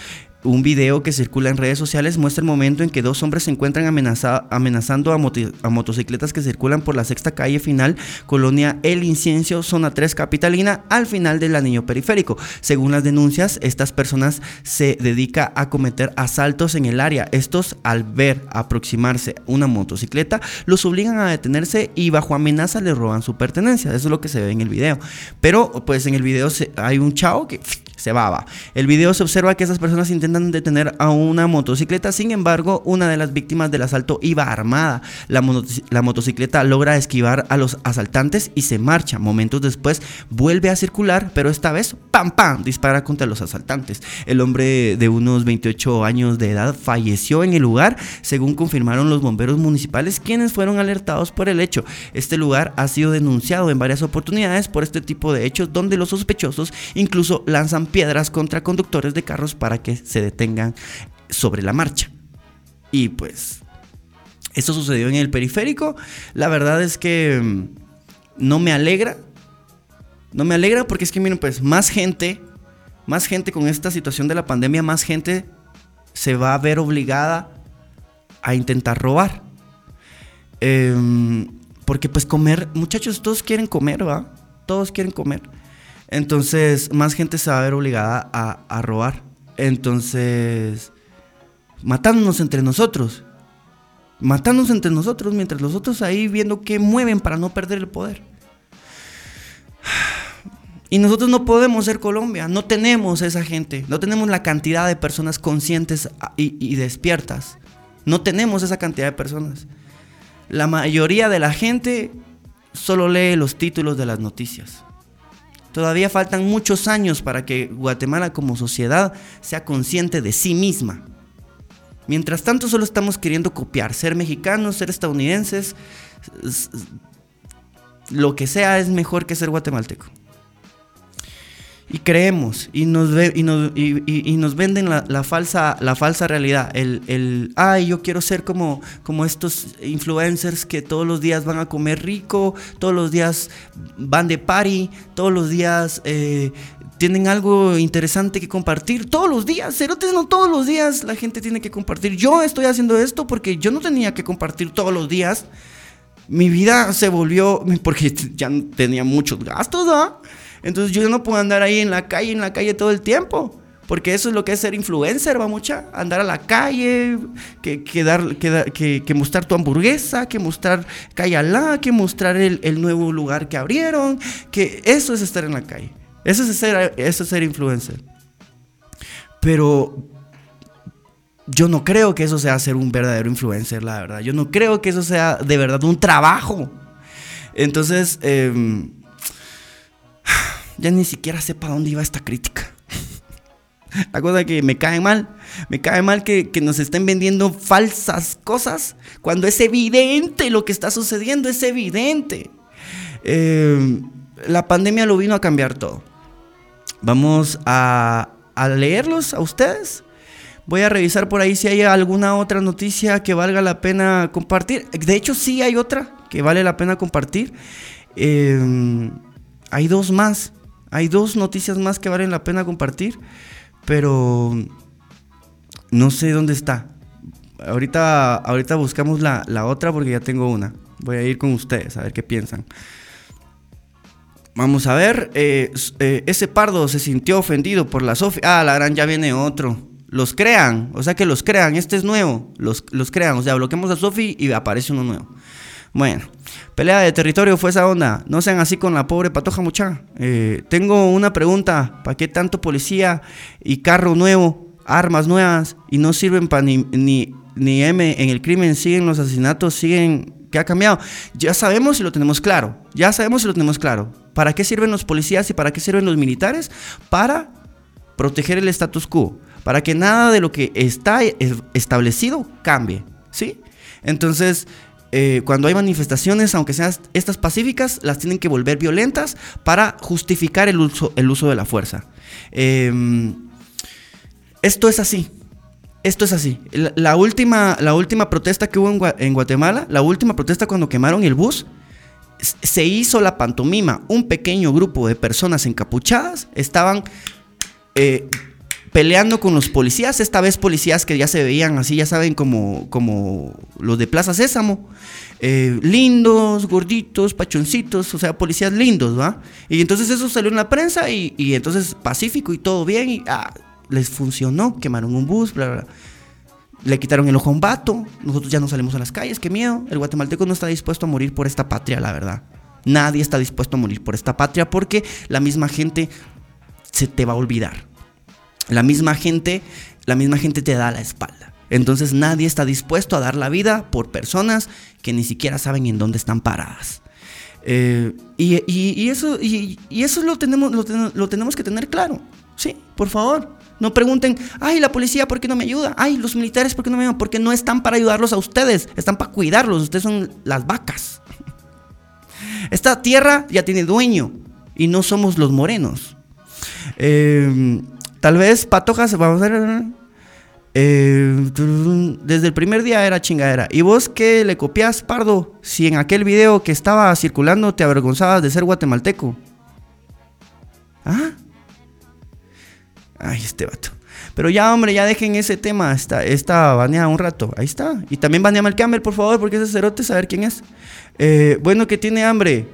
Un video que circula en redes sociales muestra el momento en que dos hombres se encuentran amenazando a, motocicletas que circulan por la sexta calle final, colonia El Inciencio, zona 3 capitalina, al final del anillo periférico. Según las denuncias, estas personas se dedican a cometer asaltos en el área. Estos, al ver aproximarse una motocicleta, los obligan a detenerse y bajo amenaza les roban su pertenencia. Eso es lo que se ve en el video. Pero, pues en el video hay un chavo que se baba. El video se observa que esas personas intentan detener a una motocicleta, sin embargo, una de las víctimas del asalto iba armada. La, motocicleta logra esquivar a los asaltantes y se marcha. Momentos después vuelve a circular, pero esta vez, ¡pam, pam!, dispara contra los asaltantes. El hombre de unos 28 años de edad falleció en el lugar, según confirmaron los bomberos municipales, quienes fueron alertados por el hecho. Este lugar ha sido denunciado en varias oportunidades por este tipo de hechos, donde los sospechosos incluso lanzan piedras contra conductores de carros para que se detengan sobre la marcha. Y pues, eso sucedió en el periférico. La verdad es que mm, no me alegra. No me alegra porque es que, miren, pues más gente, más gente con esta situación de la pandemia, más gente se va a ver obligada a intentar robar. Em, porque pues comer, muchachos, todos quieren comer, ¿va? Todos quieren comer. Entonces, más gente se va a ver obligada a, robar. Entonces, matándonos entre nosotros. Matándonos entre nosotros mientras los otros ahí viendo qué mueven para no perder el poder. Y nosotros no podemos ser Colombia, no tenemos esa gente, no tenemos la cantidad de personas conscientes y, y, despiertas. No tenemos esa cantidad de personas. La mayoría de la gente solo lee los títulos de las noticias. Todavía faltan muchos años para que Guatemala como sociedad sea consciente de sí misma. Mientras tanto solo estamos queriendo copiar, ser mexicanos, ser estadounidenses, lo que sea es mejor que ser guatemalteco y creemos y nos, y nos, y, nos venden la, falsa, la falsa realidad. El, el, ay, yo quiero ser como, como estos influencers que todos los días van a comer rico, todos los días van de party, todos los días eh, tienen algo interesante que compartir. Todos los días, cerotes, no todos los días la gente tiene que compartir. Yo estoy haciendo esto porque yo no tenía que compartir todos los días. Mi vida se volvió, porque ya tenía muchos gastos, ¿ah? Entonces yo no puedo andar ahí en la calle, en la calle todo el tiempo. Porque eso es lo que es ser influencer, va mucha. Andar a la calle, que, que, dar, que, que, mostrar tu hamburguesa, que mostrar Cayalá, que mostrar el, el, nuevo lugar que abrieron. Que eso es estar en la calle. Eso es ser, eso es ser influencer. Pero yo no creo que eso sea ser un verdadero influencer, la verdad. Yo no creo que eso sea de verdad un trabajo. Entonces, em, ya ni siquiera sé para dónde iba esta crítica. La cosa que me cae mal, me cae mal que, nos estén vendiendo falsas cosas cuando es evidente lo que está sucediendo, es evidente. Em, la pandemia lo vino a cambiar todo. Vamos a, a leerlos a ustedes. Voy a revisar por ahí si hay alguna otra noticia que valga la pena compartir. De hecho, sí hay otra que vale la pena compartir. Em, hay dos más. Hay dos noticias más que valen la pena compartir. Pero no sé dónde está. Ahorita, ahorita buscamos la, otra porque ya tengo una. Voy a ir con ustedes a ver qué piensan. Vamos a ver. Eh, eh, ese pardo se sintió ofendido por la Sofía. Ah, la gran ya viene otro los crean, o sea que los crean, este es nuevo, los, los crean, o sea, bloqueamos a Sofi y aparece uno nuevo. Bueno, pelea de territorio fue esa onda, no sean así con la pobre patoja mucha. Eh, tengo una pregunta, ¿para qué tanto policía y carro nuevo, armas nuevas y no sirven para ni, ni, ni M en el crimen, siguen los asesinatos, siguen... ¿Qué ha cambiado? Ya sabemos y lo tenemos claro, ya sabemos y lo tenemos claro. ¿Para qué sirven los policías y para qué sirven los militares? Para proteger el status quo para que nada de lo que está establecido cambie, ¿sí? Entonces, eh, cuando hay manifestaciones, aunque sean estas pacíficas, las tienen que volver violentas para justificar el uso, el uso de la fuerza. Em, esto es así. Esto es así. La, última, la última protesta que hubo en, Guatemala, la última protesta cuando quemaron el bus, se hizo la pantomima. Un pequeño grupo de personas encapuchadas estaban eh, peleando con los policías, esta vez policías que ya se veían así, ya saben, como, como los de Plaza Sésamo, eh, lindos, gorditos, pachoncitos, o sea, policías lindos, ¿va? Y entonces eso salió en la prensa y, entonces pacífico y todo bien y ah, les funcionó, quemaron un bus, bla, bla, Le quitaron el ojo a un vato, nosotros ya no salimos a las calles, qué miedo. El guatemalteco no está dispuesto a morir por esta patria, la verdad. Nadie está dispuesto a morir por esta patria porque la misma gente se te va a olvidar la misma gente, la misma gente te da la espalda. Entonces nadie está dispuesto a dar la vida por personas que ni siquiera saben en dónde están paradas. Eh, y, eso, y, eso lo tenemos, lo, tenemos que tener claro. Sí, por favor. No pregunten, ay, la policía, ¿por qué no me ayuda? Ay, los militares, ¿por qué no me ayudan? Porque no están para ayudarlos a ustedes, están para cuidarlos. Ustedes son las vacas. Esta tierra ya tiene dueño y no somos los morenos. Eh, Tal vez Patojas, vamos a ver. Eh, desde el primer día era chingadera. ¿Y vos qué le copias, Pardo? Si en aquel video que estaba circulando te avergonzabas de ser guatemalteco. ¿Ah? Ay, este vato. Pero ya, hombre, ya dejen ese tema. Está, está baneada un rato. Ahí está. Y también baneame al Campbell, por favor, porque ese cerote saber quién es. Eh, bueno, que tiene hambre.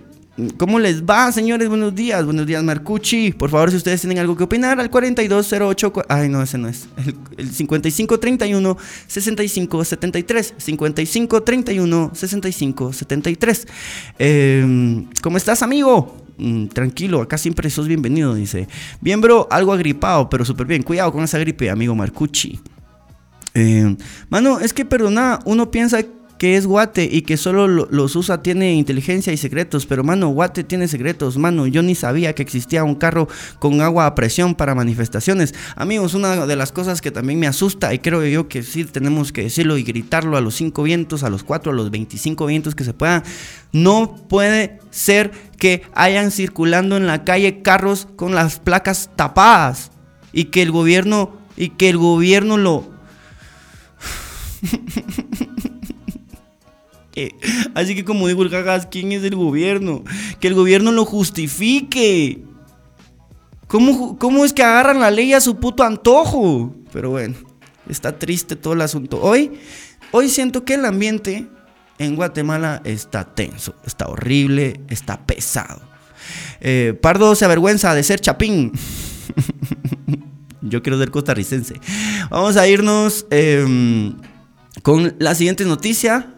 ¿Cómo les va, señores? Buenos días, buenos días, Marcucci. Por favor, si ustedes tienen algo que opinar, al 4208. Ay, no, ese no es. El, 5531 6573. 5531 6573. Eh, ¿Cómo estás, amigo? Mm, tranquilo, acá siempre sos bienvenido, dice. Bien, bro, algo agripado, pero súper bien. Cuidado con esa gripe, amigo Marcucci. Eh, mano, es que perdona, uno piensa es Guate y que solo los usa tiene inteligencia y secretos, pero mano, Guate tiene secretos, mano, yo ni sabía que existía un carro con agua a presión para manifestaciones. Amigos, una de las cosas que también me asusta y creo yo que sí tenemos que decirlo y gritarlo a los cinco vientos, a los cuatro, a los 25 vientos que se puedan, no puede ser que hayan circulando en la calle carros con las placas tapadas y que el gobierno y que el gobierno lo Así que como digo el cagas, ¿quién es el gobierno? Que el gobierno lo justifique. ¿Cómo, ¿Cómo es que agarran la ley a su puto antojo? Pero bueno, está triste todo el asunto. Hoy, hoy siento que el ambiente en Guatemala está tenso, está horrible, está pesado. Eh, Pardo se avergüenza de ser chapín. Yo quiero ser costarricense. Vamos a irnos em, con la siguiente noticia.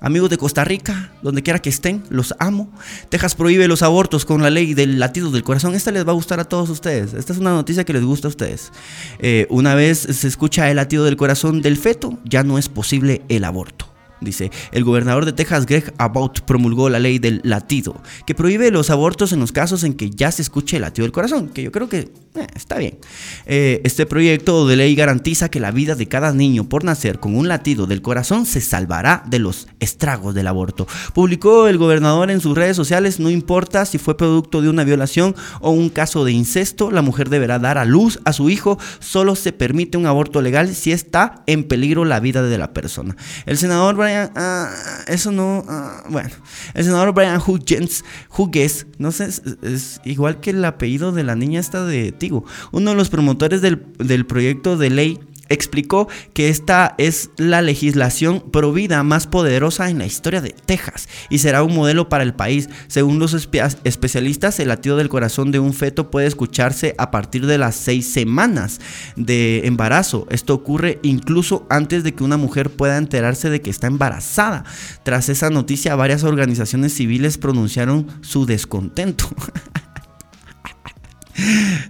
Amigos de Costa Rica, donde quiera que estén, los amo. Texas prohíbe los abortos con la ley del latido del corazón. Esta les va a gustar a todos ustedes. Esta es una noticia que les gusta a ustedes. Eh, una vez se escucha el latido del corazón del feto, ya no es posible el aborto. Dice, el gobernador de Texas, Greg Abbott, promulgó la ley del latido, que prohíbe los abortos en los casos en que ya se escuche el latido del corazón, que yo creo que eh, está bien. Eh, este proyecto de ley garantiza que la vida de cada niño por nacer con un latido del corazón se salvará de los estragos del aborto. Publicó el gobernador en sus redes sociales, no importa si fue producto de una violación o un caso de incesto, la mujer deberá dar a luz a su hijo, solo se permite un aborto legal si está en peligro la vida de la persona. El senador Ah, eso no, ah, bueno, el senador Brian Hughes no sé, es, igual que el apellido de la niña esta de Tigo, uno de los promotores del, del proyecto de ley explicó que esta es la legislación provida más poderosa en la historia de Texas y será un modelo para el país. Según los especialistas, el latido del corazón de un feto puede escucharse a partir de las seis semanas de embarazo. Esto ocurre incluso antes de que una mujer pueda enterarse de que está embarazada. Tras esa noticia, varias organizaciones civiles pronunciaron su descontento.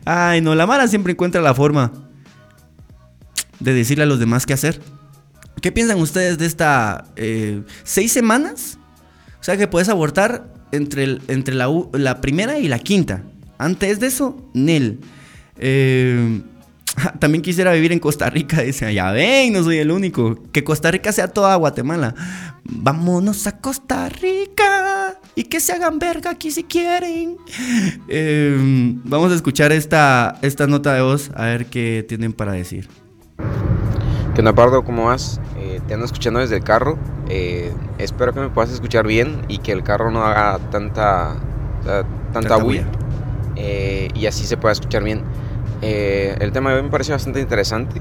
Ay, no, la Mara siempre encuentra la forma de decirle a los demás qué hacer. ¿Qué piensan ustedes de esta eh, seis semanas? O sea que puedes abortar entre, entre la, primera y la quinta. Antes de eso, Nel. Eh, también quisiera vivir en Costa Rica. Dice, ya ven, no soy el único. Que Costa Rica sea toda Guatemala. Vámonos a Costa Rica. Y que se hagan verga aquí si quieren. Eh, vamos a escuchar esta, esta nota de voz. A ver qué tienen para decir. ¿Qué onda, Pardo? ¿Cómo vas? Eh, te ando escuchando desde el carro. Eh, espero que me puedas escuchar bien y que el carro no haga tanta, tanta, bulla. Eh, y así se pueda escuchar bien. el tema de hoy me parece bastante interesante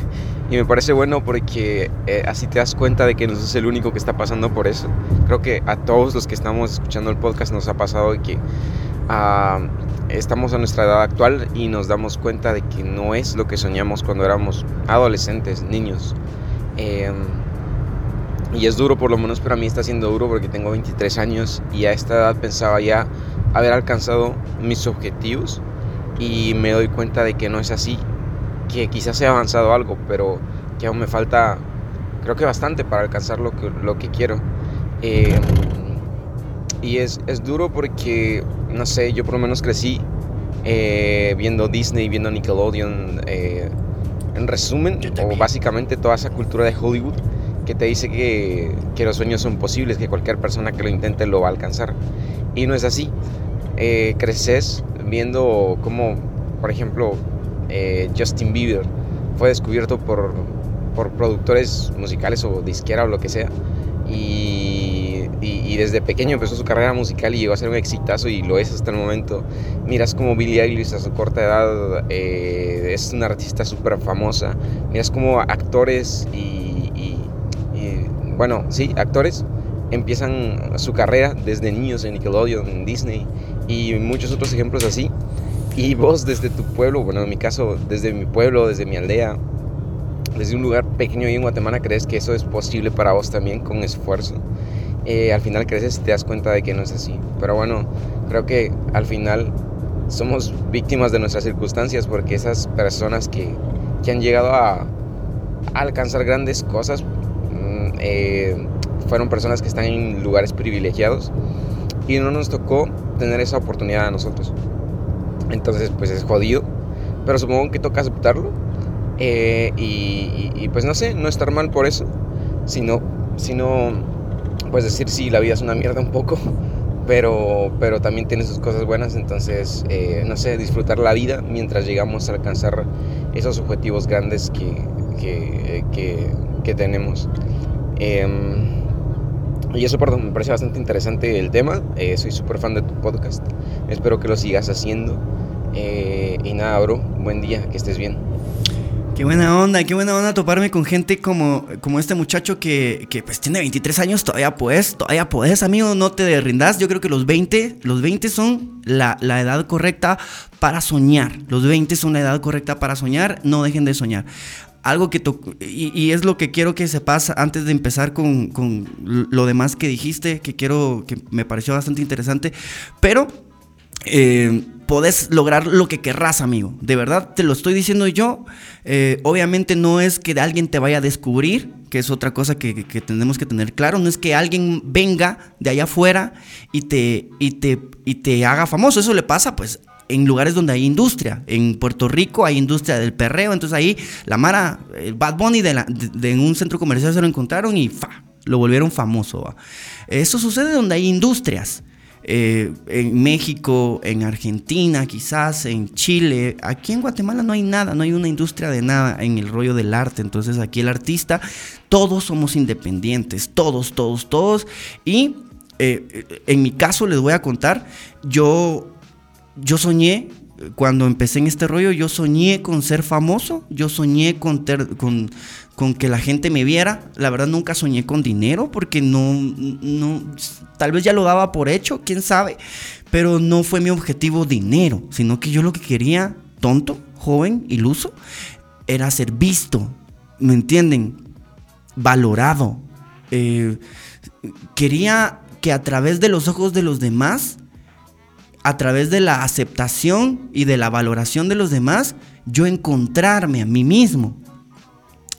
y me parece bueno porque así te das cuenta de que no sos el único que está pasando por eso. Creo que a todos los que estamos escuchando el podcast nos ha pasado que ah, estamos a nuestra edad actual y nos damos cuenta de que no es lo que soñamos cuando éramos adolescentes, niños. Em, y es duro, por lo menos para mí está siendo duro porque tengo 23 años y a esta edad pensaba ya haber alcanzado mis objetivos y me doy cuenta de que no es así, que quizás he avanzado algo, pero que aún me falta, creo que bastante para alcanzar lo que, lo que quiero. Em, y es, es duro porque no sé, yo por lo menos crecí eh, viendo Disney, viendo Nickelodeon, eh, en resumen, o básicamente toda esa cultura de Hollywood que te dice que, que, los sueños son posibles, que cualquier persona que lo intente lo va a alcanzar. Y no es así. Eh, creces viendo cómo, por ejemplo, Justin Bieber fue descubierto por, por productores musicales o disquera o lo que sea. Y desde pequeño empezó su carrera musical y llegó a ser un exitazo y lo es hasta el momento. Miras como Billie Eilish a su corta edad eh, es una artista súper famosa. Miras como actores y, y, bueno, sí, actores empiezan su carrera desde niños en Nickelodeon, en Disney y muchos otros ejemplos así. Y vos desde tu pueblo, bueno, en mi caso, desde mi pueblo, desde mi aldea, desde un lugar pequeño y en Guatemala, crees que eso es posible para vos también con esfuerzo. Eh, al final creces y te das cuenta de que no es así. Pero bueno, creo que al final somos víctimas de nuestras circunstancias porque esas personas que, que han llegado a, alcanzar grandes cosas mm, eh, fueron personas que están en lugares privilegiados y no nos tocó tener esa oportunidad a nosotros. Entonces, pues es jodido, pero supongo que toca aceptarlo eh, y, pues no sé, no estar mal por eso, sino, sino puedes decir, sí, la vida es una mierda un poco, pero, pero también tiene sus cosas buenas, entonces, eh, no sé, disfrutar la vida mientras llegamos a alcanzar esos objetivos grandes que, que, que, tenemos. Em, y eso, perdón, me parece bastante interesante el tema. Eh, soy súper fan de tu podcast. Espero que lo sigas haciendo. Eh, y nada, bro, buen día, que estés bien. Qué buena onda, qué buena onda toparme con gente como, como este muchacho que, que pues tiene 23 años, todavía puedes, todavía puedes, amigo, no te rindas. Yo creo que los 20, los 20 son la, la edad correcta para soñar. Los 20 son la edad correcta para soñar, no dejen de soñar algo que y, y, es lo que quiero que sepas antes de empezar con, con, lo demás que dijiste, que quiero, que me pareció bastante interesante, pero eh, podés lograr lo que querrás, amigo. De verdad, te lo estoy diciendo yo. Eh, obviamente no es que alguien te vaya a descubrir, que es otra cosa que, tenemos que tener claro. No es que alguien venga de allá afuera y te, y te, y te haga famoso. Eso le pasa, pues, en lugares donde hay industria. En Puerto Rico hay industria del perreo. Entonces ahí la Mara, el Bad Bunny de, en un centro comercial se lo encontraron y lo volvieron famoso. Eso sucede donde hay industrias. Eh, en México, en Argentina, quizás en Chile. Aquí en Guatemala no hay nada, no hay una industria de nada en el rollo del arte. Entonces aquí el artista, todos somos independientes, todos, todos, todos. Y eh, en mi caso les voy a contar, yo, yo soñé cuando empecé en este rollo, yo soñé con ser famoso, yo soñé con, con, con, que la gente me viera. La verdad nunca soñé con dinero porque no, no, tal vez ya lo daba por hecho, quién sabe, pero no fue mi objetivo dinero, sino que yo lo que quería, tonto, joven, iluso, era ser visto, ¿me entienden? Valorado. Eh, quería que a través de los ojos de los demás a través de la aceptación y de la valoración de los demás, yo encontrarme a mí mismo.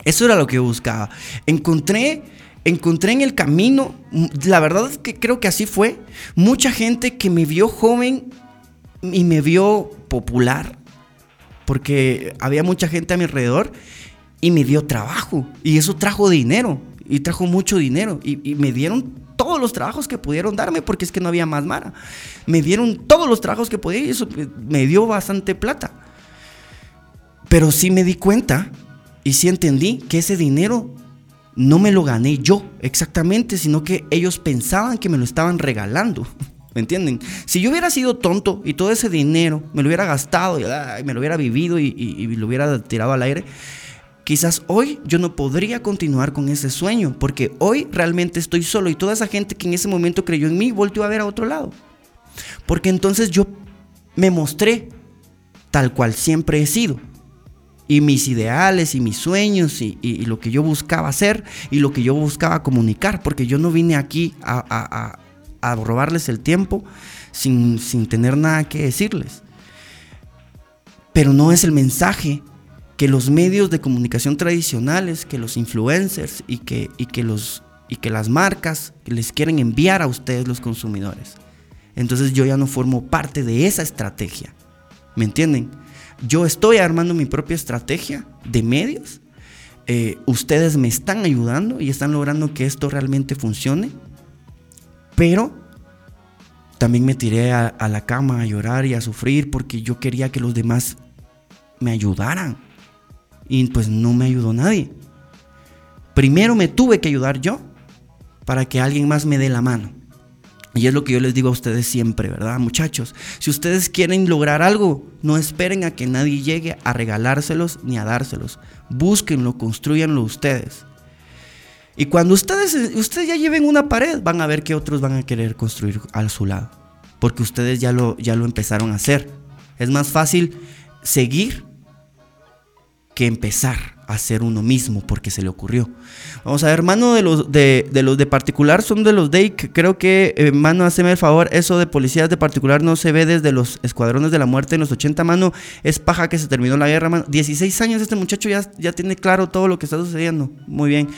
Eso era lo que buscaba. Encontré, encontré en el camino, la verdad es que creo que así fue, mucha gente que me vio joven y me vio popular, porque había mucha gente a mi alrededor y me dio trabajo, y eso trajo dinero, y trajo mucho dinero, y, y me dieron todos los trabajos que pudieron darme porque es que no había más Mara. Me dieron todos los trabajos que podía y eso me dio bastante plata. Pero sí me di cuenta y sí entendí que ese dinero no me lo gané yo exactamente, sino que ellos pensaban que me lo estaban regalando. ¿Me entienden? Si yo hubiera sido tonto y todo ese dinero me lo hubiera gastado y me lo hubiera vivido y, y lo hubiera tirado al aire, Quizás hoy yo no podría continuar con ese sueño, porque hoy realmente estoy solo y toda esa gente que en ese momento creyó en mí volvió a ver a otro lado. Porque entonces yo me mostré tal cual siempre he sido. Y mis ideales y mis sueños y, lo que yo buscaba hacer y lo que yo buscaba comunicar, porque yo no vine aquí a, robarles el tiempo sin, sin tener nada que decirles. Pero no es el mensaje que los medios de comunicación tradicionales, que los influencers y que, y que, los, y que las marcas les quieren enviar a ustedes los consumidores. Entonces yo ya no formo parte de esa estrategia. ¿Me entienden? Yo estoy armando mi propia estrategia de medios. Eh, ustedes me están ayudando y están logrando que esto realmente funcione. Pero también me tiré a, a la cama a llorar y a sufrir porque yo quería que los demás me ayudaran y pues no me ayudó nadie. Primero me tuve que ayudar yo para que alguien más me dé la mano. Y es lo que yo les digo a ustedes siempre, ¿verdad, muchachos? Si ustedes quieren lograr algo, no esperen a que nadie llegue a regalárselos ni a dárselos. Búsquenlo, construyanlo ustedes. Y cuando ustedes, ustedes ya lleven una pared, van a ver que otros van a querer construir a su lado. Porque ustedes ya lo, ya lo empezaron a hacer. Es más fácil seguir que empezar a ser uno mismo porque se le ocurrió. Vamos a ver, mano de los de, los de particular son de los de creo que, eh, mano, haceme el favor, eso de policías de particular no se ve desde los escuadrones de la muerte en los 80, mano, es paja que se terminó la guerra, mano. 16 años este muchacho ya, ya tiene claro todo lo que está sucediendo. Muy bien.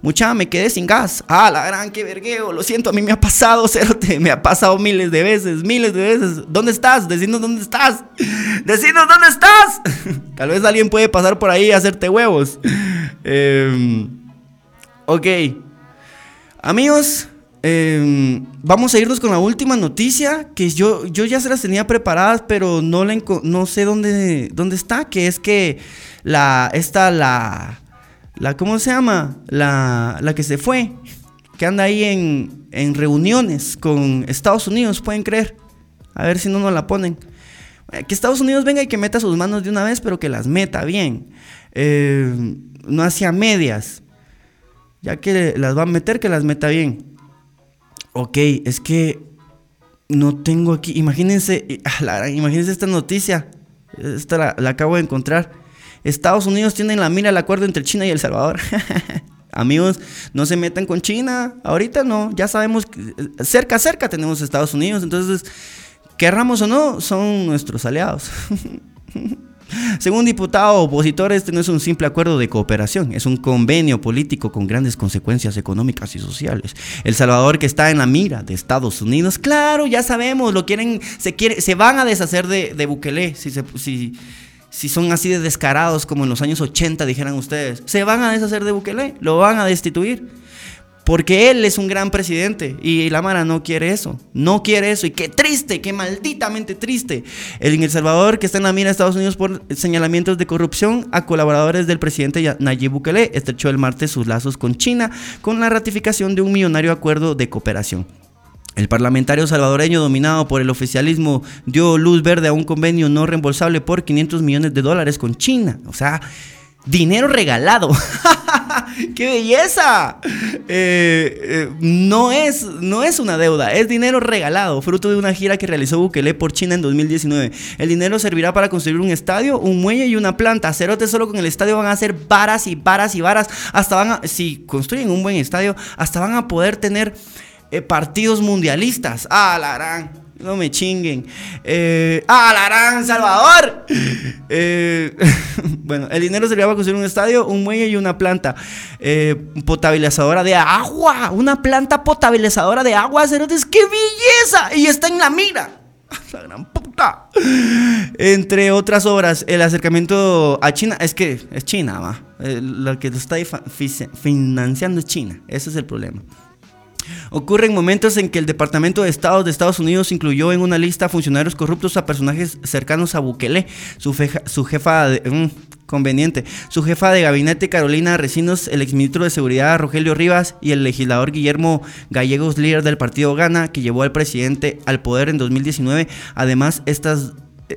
Mucha, me quedé sin gas. Ah, la gran, qué vergueo. Lo siento, a mí me ha pasado, Cerote. Me ha pasado miles de veces, miles de veces. ¿Dónde estás? Decinos dónde estás. Decinos dónde estás. Tal vez alguien puede pasar por ahí y hacerte huevos. Em, ok. Amigos, em, vamos a irnos con la última noticia que yo, yo ya se las tenía preparadas, pero no, no sé dónde, dónde está. Que es que la, esta, la la ¿cómo se llama? La, la que se fue, que anda ahí en, en, reuniones con Estados Unidos, pueden creer. A ver si no nos la ponen. Eh, que Estados Unidos venga y que meta sus manos de una vez, pero que las meta bien. Eh, no hacia medias. Ya que las va a meter, que las meta bien. Ok, es que no tengo aquí. Imagínense, imagínense esta noticia. Esta la acabo de encontrar. Estados Unidos tiene la mira el acuerdo entre China y El Salvador. Amigos, no se metan con China. Ahorita no, ya sabemos, que cerca, cerca tenemos Estados Unidos. Entonces, querramos o no, son nuestros aliados. Según diputado opositor, este no es un simple acuerdo de cooperación, es un convenio político con grandes consecuencias económicas y sociales. El Salvador que está en la mira de Estados Unidos, claro, ya sabemos, lo quieren, se quiere, se van a deshacer de, de Bukele, si, si, si son así de descarados como en los años 80 dijeran ustedes, se van a deshacer de Bukele, lo van a destituir. Porque él es un gran presidente y la Mara no quiere eso. No quiere eso. Y qué triste, qué malditamente triste. El Salvador, que está en la mira de Estados Unidos por señalamientos de corrupción a colaboradores del presidente Nayib Bukele, estrechó el martes sus lazos con China con la ratificación de un millonario acuerdo de cooperación. El parlamentario salvadoreño dominado por el oficialismo dio luz verde a un convenio no reembolsable por 500 millones de dólares con China. O sea, dinero regalado. ¡Qué belleza! Eh, eh, no, es, no es una deuda, es dinero regalado, fruto de una gira que realizó Bukele por China en 2019. El dinero servirá para construir un estadio, un muelle y una planta. Cerote solo con el estadio van a hacer varas y varas y varas. Hasta van a, si construyen un buen estadio, hasta van a poder tener eh, partidos mundialistas. ¡Ah, la! No me chinguen. Eh, ¡Ah, Salvador! Eh, bueno, el dinero sería para construir un estadio, un muelle y una planta eh, potabilizadora de agua. Una planta potabilizadora de agua, cerotes. ¡Qué belleza! Y está en la mira. La gran puta. Entre otras obras, el acercamiento a China. Es que es China, va. Lo que lo está financiando es China. Ese es el problema. Ocurren momentos en que el Departamento de Estado de Estados Unidos incluyó en una lista funcionarios corruptos a personajes cercanos a Bukele, su, jefa de... Mm, conveniente. Su jefa de gabinete, Carolina Recinos, el exministro de Seguridad, Rogelio Rivas, y el legislador Guillermo Gallegos, líder del partido Gana, que llevó al presidente al poder en 2019. Además, estas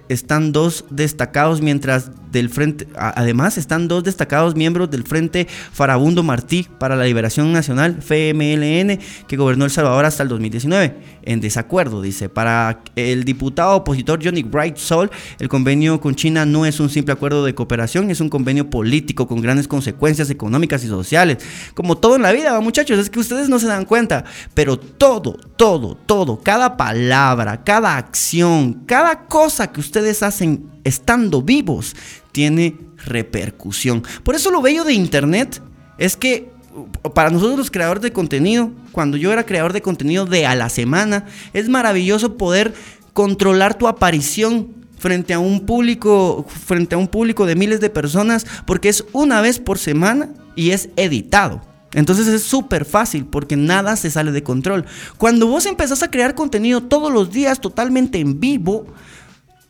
están dos destacados mientras del frente además están dos destacados miembros del Frente Farabundo Martí para la Liberación Nacional FMLN que gobernó El Salvador hasta el 2019 en desacuerdo dice para el diputado opositor Johnny Bright Sol el convenio con China no es un simple acuerdo de cooperación es un convenio político con grandes consecuencias económicas y sociales. Como todo en la vida muchachos es que ustedes no se dan cuenta pero todo todo todo cada palabra cada acción cada cosa que ustedes hacen estando vivos tiene repercusión. Por eso lo bello de Internet es que uh, para nosotros los creadores de contenido, cuando yo era creador de contenido de a la semana, es maravilloso poder controlar tu aparición frente a un público frente a un público de miles de personas porque es una vez por semana y es editado. Entonces es súper fácil porque nada se sale de control. Cuando vos empezás a crear contenido todos los días totalmente en vivo,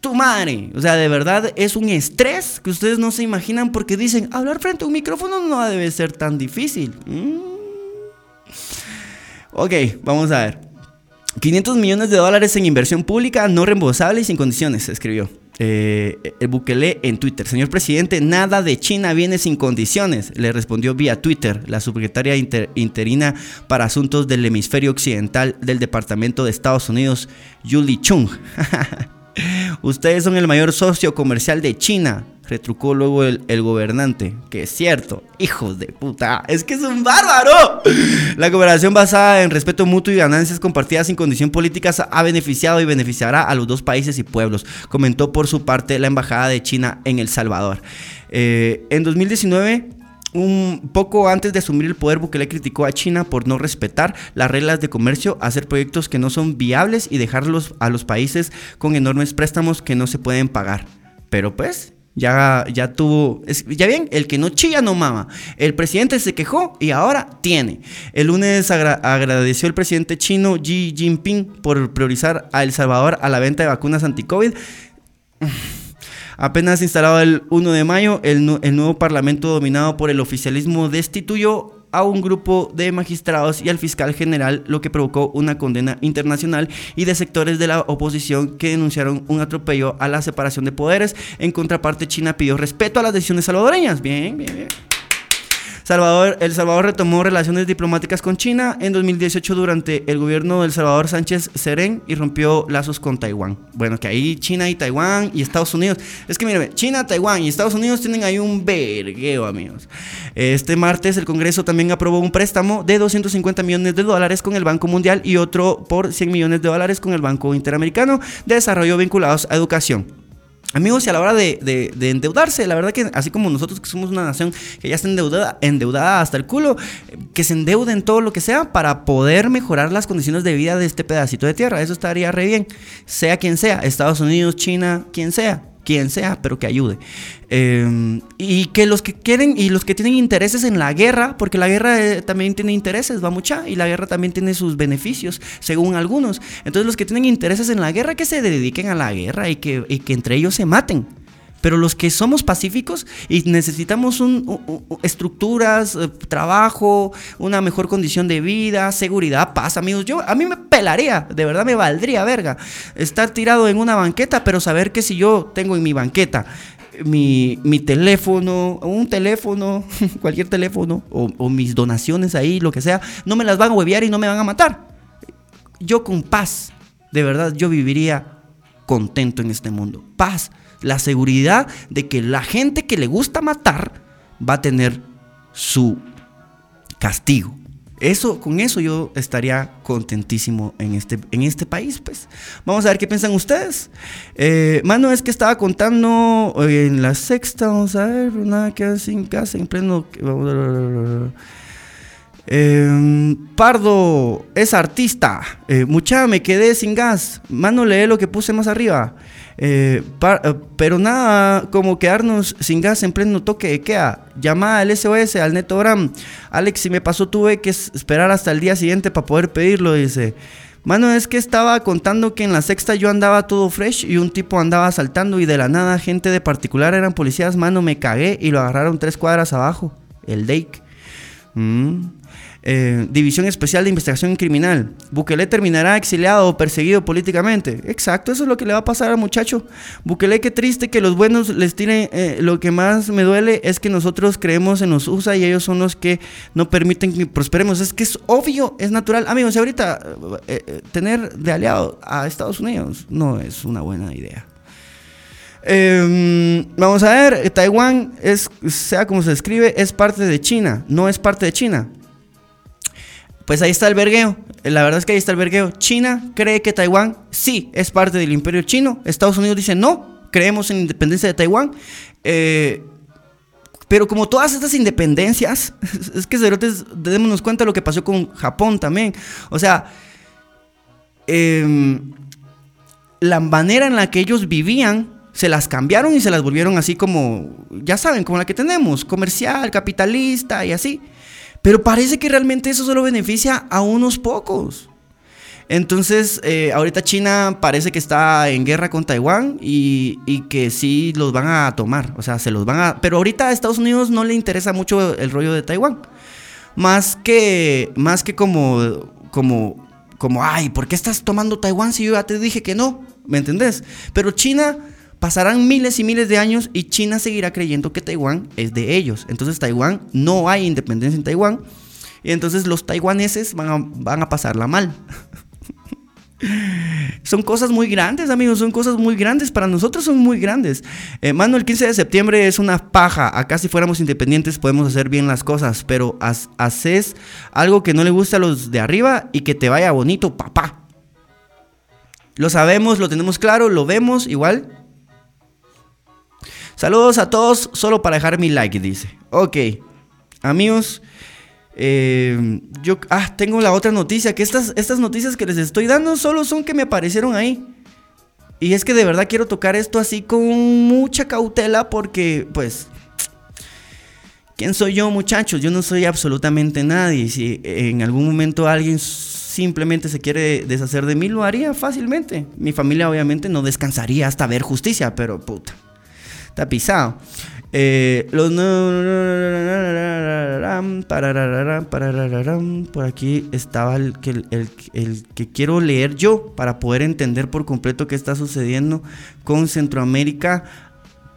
tu madre. O sea, de verdad es un estrés que ustedes no se imaginan porque dicen, hablar frente a un micrófono no debe ser tan difícil. Mm. Ok, vamos a ver. 500 millones de dólares en inversión pública no reembolsable y sin condiciones, escribió. Eh, el Bukele en Twitter. Señor presidente, nada de China viene sin condiciones, le respondió vía Twitter la subsecretaria interina para asuntos del hemisferio occidental del Departamento de Estados Unidos, Julie Chung. Ustedes son el mayor socio comercial de China, retrucó luego el, gobernante. Que es cierto, hijos de puta, es que es un bárbaro. La cooperación basada en respeto mutuo y ganancias compartidas sin condición política ha beneficiado y beneficiará a los dos países y pueblos, comentó por su parte la Embajada de China en El Salvador. Eh, en 2019 un poco antes de asumir el poder, Bukele criticó a China por no respetar las reglas de comercio, hacer proyectos que no son viables y dejarlos a los países con enormes préstamos que no se pueden pagar. Pero pues, ya, ya tuvo, ya bien, el que no chilla no mama. El presidente se quejó y ahora tiene. El lunes agradeció el presidente chino Xi Jinping por priorizar a El Salvador a la venta de vacunas anti-COVID. Apenas instalado el 1 de mayo, el, nuevo parlamento dominado por el oficialismo destituyó a un grupo de magistrados y al fiscal general, lo que provocó una condena internacional y de sectores de la oposición que denunciaron un atropello a la separación de poderes. En contraparte, China pidió respeto a las decisiones salvadoreñas. Bien, bien, bien. Salvador, El Salvador retomó relaciones diplomáticas con China en 2018 durante el gobierno del Salvador Sánchez Serén y rompió lazos con Taiwán. Bueno, que ahí China y Taiwán y Estados Unidos. Es que mire, China, Taiwán y Estados Unidos tienen ahí un vergueo, amigos. Este martes el Congreso también aprobó un préstamo de 250 millones de dólares con el Banco Mundial y otro por 100 millones de dólares con el Banco Interamericano de Desarrollo vinculados a educación. Amigos, y a la hora de, endeudarse, la verdad que así como nosotros que somos una nación que ya está endeudada, endeudada hasta el culo, que se endeuden todo lo que sea para poder mejorar las condiciones de vida de este pedacito de tierra. Eso estaría re bien, sea quien sea, Estados Unidos, China, quien sea quien sea, pero que ayude. Em, y que los que quieren y los que tienen intereses en la guerra, porque la guerra eh, también tiene intereses, va mucha, y la guerra también tiene sus beneficios, según algunos. Entonces los que tienen intereses en la guerra, que se dediquen a la guerra y que, y que entre ellos se maten. Pero los que somos pacíficos y necesitamos un, estructuras, eh, trabajo, una mejor condición de vida, seguridad, paz, amigos. Yo, a mí me pelaría, de verdad me valdría, verga, estar tirado en una banqueta, pero saber que si yo tengo en mi banqueta mi, teléfono, un teléfono, cualquier teléfono, o, o mis donaciones ahí, lo que sea, no me las van a huevear y no me van a matar. Yo con paz, de verdad, yo viviría contento en este mundo. Paz la seguridad de que la gente que le gusta matar va a tener su castigo. Eso, con eso yo estaría contentísimo en este, en este país, pues. Vamos a ver qué piensan ustedes. Eh, mano, es que estaba contando en la sexta, vamos a ver, nada que sin casa, en. Em, Pardo es artista. Eh, mucha, me quedé sin gas. Mano, lee lo que puse más arriba. Eh, eh, pero nada como quedarnos sin gas en pleno toque de queda. Llamada al SOS, al Netogram. Alex, si me pasó, tuve que esperar hasta el día siguiente para poder pedirlo, dice. Mano, es que estaba contando que en la sexta yo andaba todo fresh y un tipo andaba saltando y de la nada gente de particular eran policías. Mano, me cagué y lo agarraron tres cuadras abajo. El Dake. Mm. Eh, División Especial de Investigación Criminal. Bukele terminará exiliado o perseguido políticamente. Exacto, eso es lo que le va a pasar al muchacho. Bukele, qué triste que los buenos les tiren. Eh, lo que más me duele es que nosotros creemos en los USA y ellos son los que no permiten que prosperemos. Es que es obvio, es natural. Amigos, ahorita eh, tener de aliado a Estados Unidos no es una buena idea. Em, vamos a ver, Taiwán es, sea como se escribe, es parte de China, no es parte de China. Pues ahí está el vergueo. La verdad es que ahí está el vergueo. China cree que Taiwán sí es parte del imperio chino. Estados Unidos dice no, creemos en la independencia de Taiwán. Eh, pero como todas estas independencias, es que cerotes, démonos cuenta de lo que pasó con Japón también. O sea, em, la manera en la que ellos vivían, se las cambiaron y se las volvieron así como, ya saben, como la que tenemos, comercial, capitalista y así. Pero parece que realmente eso solo beneficia a unos pocos. Entonces, eh, ahorita China parece que está en guerra con Taiwán y, que sí los van a tomar. O sea, se los van a... Pero ahorita a Estados Unidos no le interesa mucho el rollo de Taiwán. Más que, más que como, como, como, ay, ¿por qué estás tomando Taiwán si yo ya te dije que no? ¿Me entendés? Pero China Pasarán miles y miles de años y China seguirá creyendo que Taiwán es de ellos. Entonces Taiwán, no hay independencia en Taiwán. Y entonces los taiwaneses van a, van a pasarla mal. son cosas muy grandes, amigos, son cosas muy grandes. Para nosotros son muy grandes. Eh, mano, el 15 de septiembre es una paja. Acá si fuéramos independientes podemos hacer bien las cosas, pero haces algo que no le gusta a los de arriba y que te vaya bonito, papá. Lo sabemos, lo tenemos claro, lo vemos igual. Saludos a todos, solo para dejar mi like, dice. Ok, amigos, eh, yo ah, tengo la otra noticia, que estas, estas noticias que les estoy dando solo son que me aparecieron ahí. Y es que de verdad quiero tocar esto así con mucha cautela porque, pues, ¿quién soy yo muchachos? Yo no soy absolutamente nadie. Si en algún momento alguien simplemente se quiere deshacer de mí, lo haría fácilmente. Mi familia obviamente no descansaría hasta ver justicia, pero puta. Está pisado. Eh, los por aquí estaba el que, el, que quiero leer yo para poder entender por completo qué está sucediendo con Centroamérica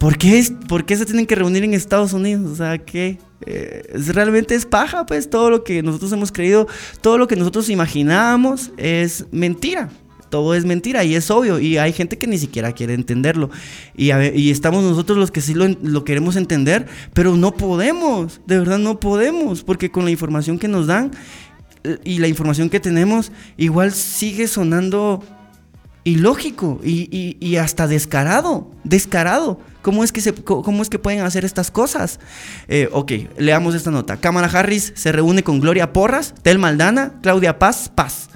¿Por qué, ¿Por qué se tienen que reunir en Estados Unidos? O sea, ¿qué? Eh, realmente es paja, pues todo lo que nosotros hemos creído, todo lo que nosotros imaginábamos es mentira. Todo es mentira y es obvio. Y hay gente que ni siquiera quiere entenderlo. Y, estamos nosotros los que sí lo, queremos entender, pero no podemos. De verdad no podemos. Porque con la información que nos dan eh, y la información que tenemos, igual sigue sonando ilógico y, hasta descarado. Descarado. ¿Cómo es que, cómo es que pueden hacer estas cosas? Eh, ok, leamos esta nota. Kamala Harris se reúne con Gloria Porras, Tel Maldana, Claudia Paz, Paz.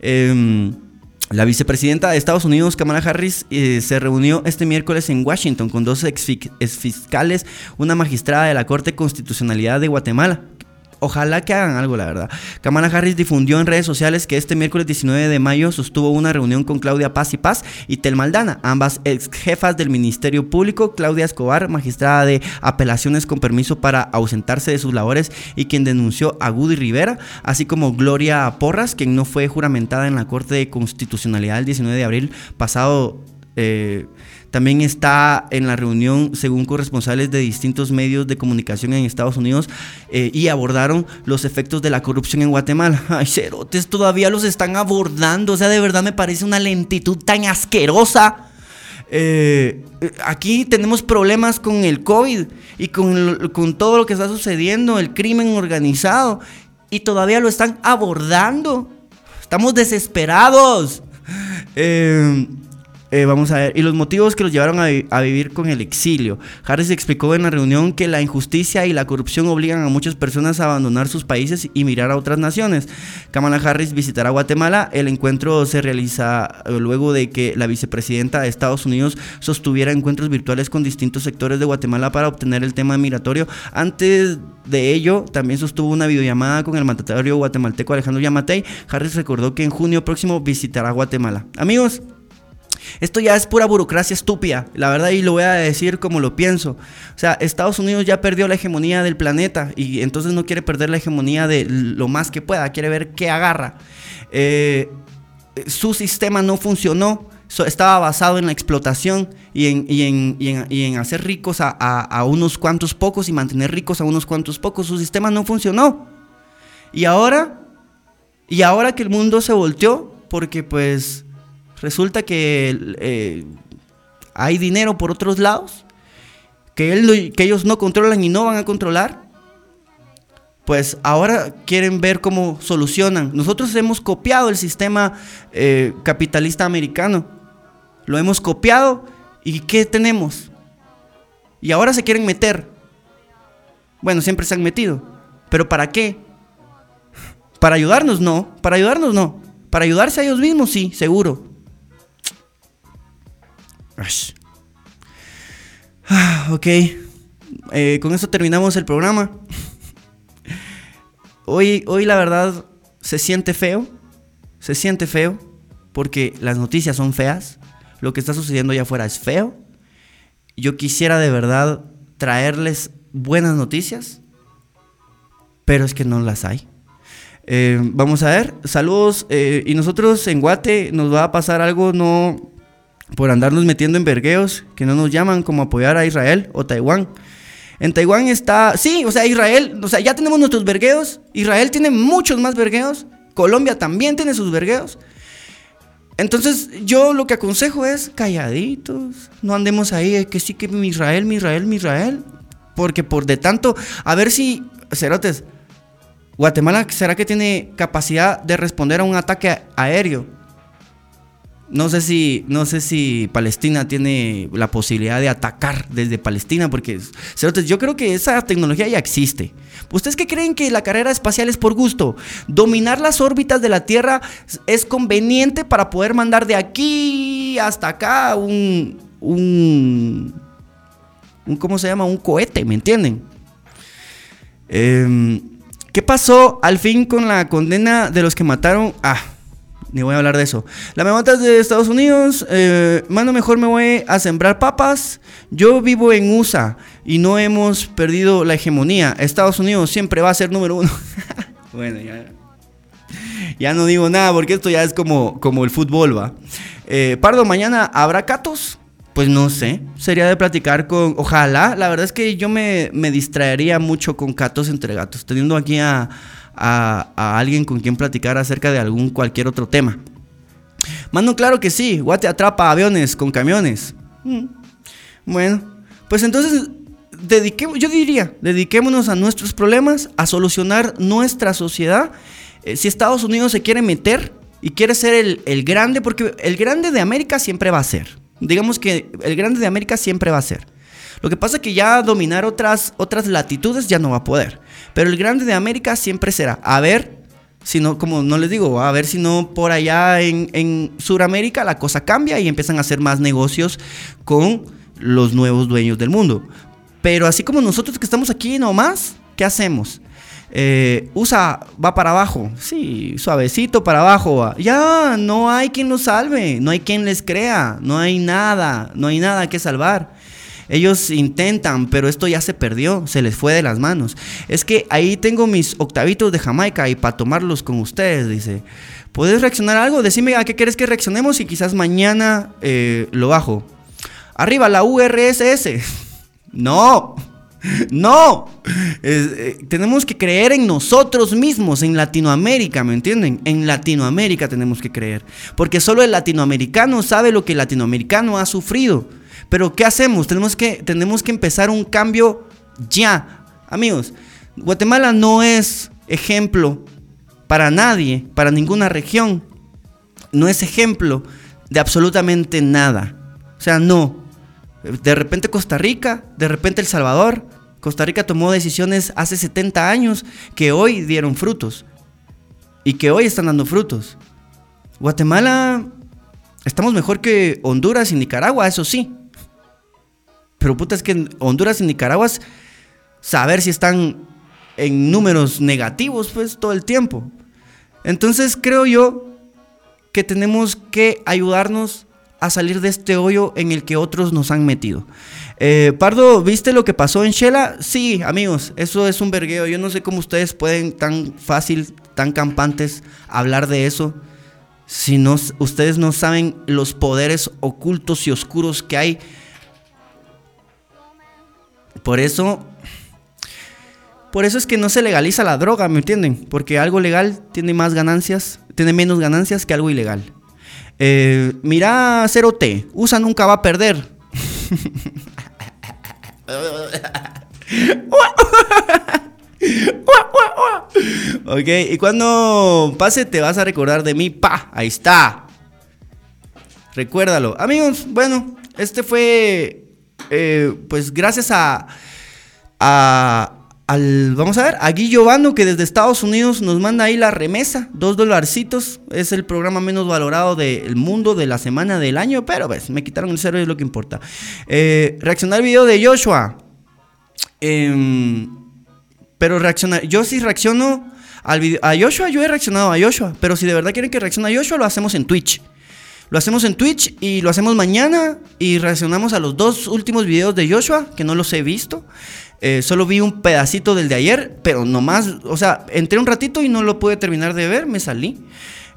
Em, la vicepresidenta de Estados Unidos, Kamala Harris, eh, se reunió este miércoles en Washington con dos exfiscales, una magistrada de la Corte Constitucionalidad de Guatemala, Ojalá que hagan algo, la verdad. Kamala Harris difundió en redes sociales que este miércoles 19 de mayo sostuvo una reunión con Claudia Paz y Paz y Tel Maldana, ambas ex jefas del Ministerio Público, Claudia Escobar, magistrada de apelaciones con permiso para ausentarse de sus labores y quien denunció a Gudy Rivera, así como Gloria Porras, quien no fue juramentada en la Corte de Constitucionalidad el 19 de abril pasado. Eh, también está en la reunión, según corresponsales de distintos medios de comunicación en Estados Unidos, eh, y abordaron los efectos de la corrupción en Guatemala. Ay, cerotes, todavía los están abordando. O sea, de verdad me parece una lentitud tan asquerosa. Eh, aquí tenemos problemas con el COVID y con, con, todo lo que está sucediendo, el crimen organizado, y todavía lo están abordando. Estamos desesperados. Eh, eh, vamos a ver, y los motivos que los llevaron a, vivir con el exilio. Harris explicó en la reunión que la injusticia y la corrupción obligan a muchas personas a abandonar sus países y mirar a otras naciones. Kamala Harris visitará Guatemala. El encuentro se realiza eh, luego de que la vicepresidenta de Estados Unidos sostuviera encuentros virtuales con distintos sectores de Guatemala para obtener el tema migratorio. Antes de ello, también sostuvo una videollamada con el mandatario guatemalteco Alejandro Yamatei. Harris recordó que en junio próximo visitará Guatemala. Amigos, esto ya es pura burocracia estúpida, la verdad, y lo voy a decir como lo pienso. O sea, Estados Unidos ya perdió la hegemonía del planeta y entonces no quiere perder la hegemonía de lo más que pueda, quiere ver qué agarra. Eh, su sistema no funcionó, estaba basado en la explotación y en, hacer ricos a, a unos cuantos pocos y mantener ricos a unos cuantos pocos. Su sistema no funcionó. Y ahora, y ahora que el mundo se volteó, porque pues resulta que eh, hay dinero por otros lados, que, que ellos no controlan y no van a controlar, pues ahora quieren ver cómo solucionan. Nosotros hemos copiado el sistema eh, capitalista americano, lo hemos copiado y ¿qué tenemos? Y ahora se quieren meter. Bueno, siempre se han metido, pero ¿para qué? Para ayudarnos no, para ayudarnos no. Para ayudarse a ellos mismos sí, seguro. Ah, ok. Eh, con eso terminamos el programa. Hoy, hoy la verdad se siente feo. Se siente feo. Porque las noticias son feas. Lo que está sucediendo allá afuera es feo. Yo quisiera de verdad traerles buenas noticias. Pero es que no las hay. Eh, vamos a ver. Saludos. Eh, y nosotros en Guate nos va a pasar algo no por andarnos metiendo en vergueos que no nos llaman como apoyar a Israel o Taiwán. En Taiwán está, sí, o sea, Israel, o sea, ya tenemos nuestros vergueos, Israel tiene muchos más vergueos, Colombia también tiene sus vergueos. Entonces, yo lo que aconsejo es calladitos, no andemos ahí, que sí que mi Israel, mi Israel, mi Israel, porque por de tanto, a ver si, cerotes, Guatemala, ¿será que tiene capacidad de responder a un ataque aéreo? No sé si, no sé si Palestina tiene la posibilidad de atacar desde Palestina, porque yo creo que esa tecnología ya existe. ¿Ustedes qué creen que la carrera espacial es por gusto? Dominar las órbitas de la Tierra es conveniente para poder mandar de aquí hasta acá un, un, un ¿cómo se llama? Un cohete, ¿me entienden? Em, ¿Qué pasó al fin con la condena de los que mataron? Ah ni voy a hablar de eso. La me de Estados Unidos. Eh, mano, mejor me voy a sembrar papas. Yo vivo en USA y no hemos perdido la hegemonía. Estados Unidos siempre va a ser número uno. bueno, ya. Ya no digo nada porque esto ya es como, como el fútbol, va. Eh, Pardo, mañana habrá catos. Pues no sé, sería de platicar con, ojalá, la verdad es que yo me, me distraería mucho con gatos entre gatos, teniendo aquí a, a, alguien con quien platicar acerca de algún cualquier otro tema. Mano, claro que sí, Guate atrapa aviones con camiones. Mm. Bueno, pues entonces dediquemos, yo diría, dediquémonos a nuestros problemas, a solucionar nuestra sociedad. Eh, si Estados Unidos se quiere meter y quiere ser el, el, grande, porque el grande de América siempre va a ser. Digamos que el grande de América siempre va a ser. Lo que pasa es que ya dominar otras, otras latitudes ya no va a poder. Pero el grande de América siempre será. A ver, si no, como no les digo, a ver si no por allá en, en Sudamérica la cosa cambia y empiezan a hacer más negocios con los nuevos dueños del mundo. Pero así como nosotros que estamos aquí nomás, ¿qué hacemos? Eh, usa, va para abajo, sí, suavecito para abajo, ya, no hay quien los salve, no hay quien les crea, no hay nada, no hay nada que salvar. Ellos intentan, pero esto ya se perdió, se les fue de las manos. Es que ahí tengo mis octavitos de Jamaica y para tomarlos con ustedes, dice. ¿Puedes reaccionar a algo? Decime a qué quieres que reaccionemos y quizás mañana eh, lo bajo. Arriba la URSS. No, no. Eh, tenemos que creer en nosotros mismos, en Latinoamérica, ¿me entienden? En Latinoamérica tenemos que creer. Porque solo el latinoamericano sabe lo que el latinoamericano ha sufrido. Pero ¿qué hacemos? Tenemos que, tenemos que empezar un cambio ya. Amigos, Guatemala no es ejemplo para nadie, para ninguna región. No es ejemplo de absolutamente nada. O sea, no. De repente Costa Rica, de repente El Salvador. Costa Rica tomó decisiones hace 70 años que hoy dieron frutos y que hoy están dando frutos. Guatemala, estamos mejor que Honduras y Nicaragua, eso sí. Pero puta, es que Honduras y Nicaragua, saber si están en números negativos, pues todo el tiempo. Entonces creo yo que tenemos que ayudarnos a salir de este hoyo en el que otros nos han metido. Eh, Pardo, ¿viste lo que pasó en Shela? Sí, amigos, eso es un vergueo. Yo no sé cómo ustedes pueden tan fácil, tan campantes hablar de eso. Si no, ustedes no saben los poderes ocultos y oscuros que hay. Por eso, por eso es que no se legaliza la droga, ¿me entienden? Porque algo legal tiene más ganancias, tiene menos ganancias que algo ilegal. Eh, mira, Cero T, USA nunca va a perder. ok, y cuando pase te vas a recordar de mí, pa, ahí está. Recuérdalo. Amigos, bueno, este fue, eh, pues gracias a, a, vamos a ver, a Guillo Bando que desde Estados Unidos nos manda ahí la remesa, dos dolarcitos, es el programa menos valorado del mundo de la semana del año, pero ves, me quitaron el cero y es lo que importa. Eh, reaccionar al video de Joshua. Em, pero reaccionar, yo sí reacciono al video, a Joshua, yo he reaccionado a Joshua, pero si de verdad quieren que reaccione a Joshua, lo hacemos en Twitch. Lo hacemos en Twitch y lo hacemos mañana y reaccionamos a los dos últimos videos de Joshua, que no los he visto. Eh, solo vi un pedacito del de ayer, pero nomás, o sea, entré un ratito y no lo pude terminar de ver, me salí.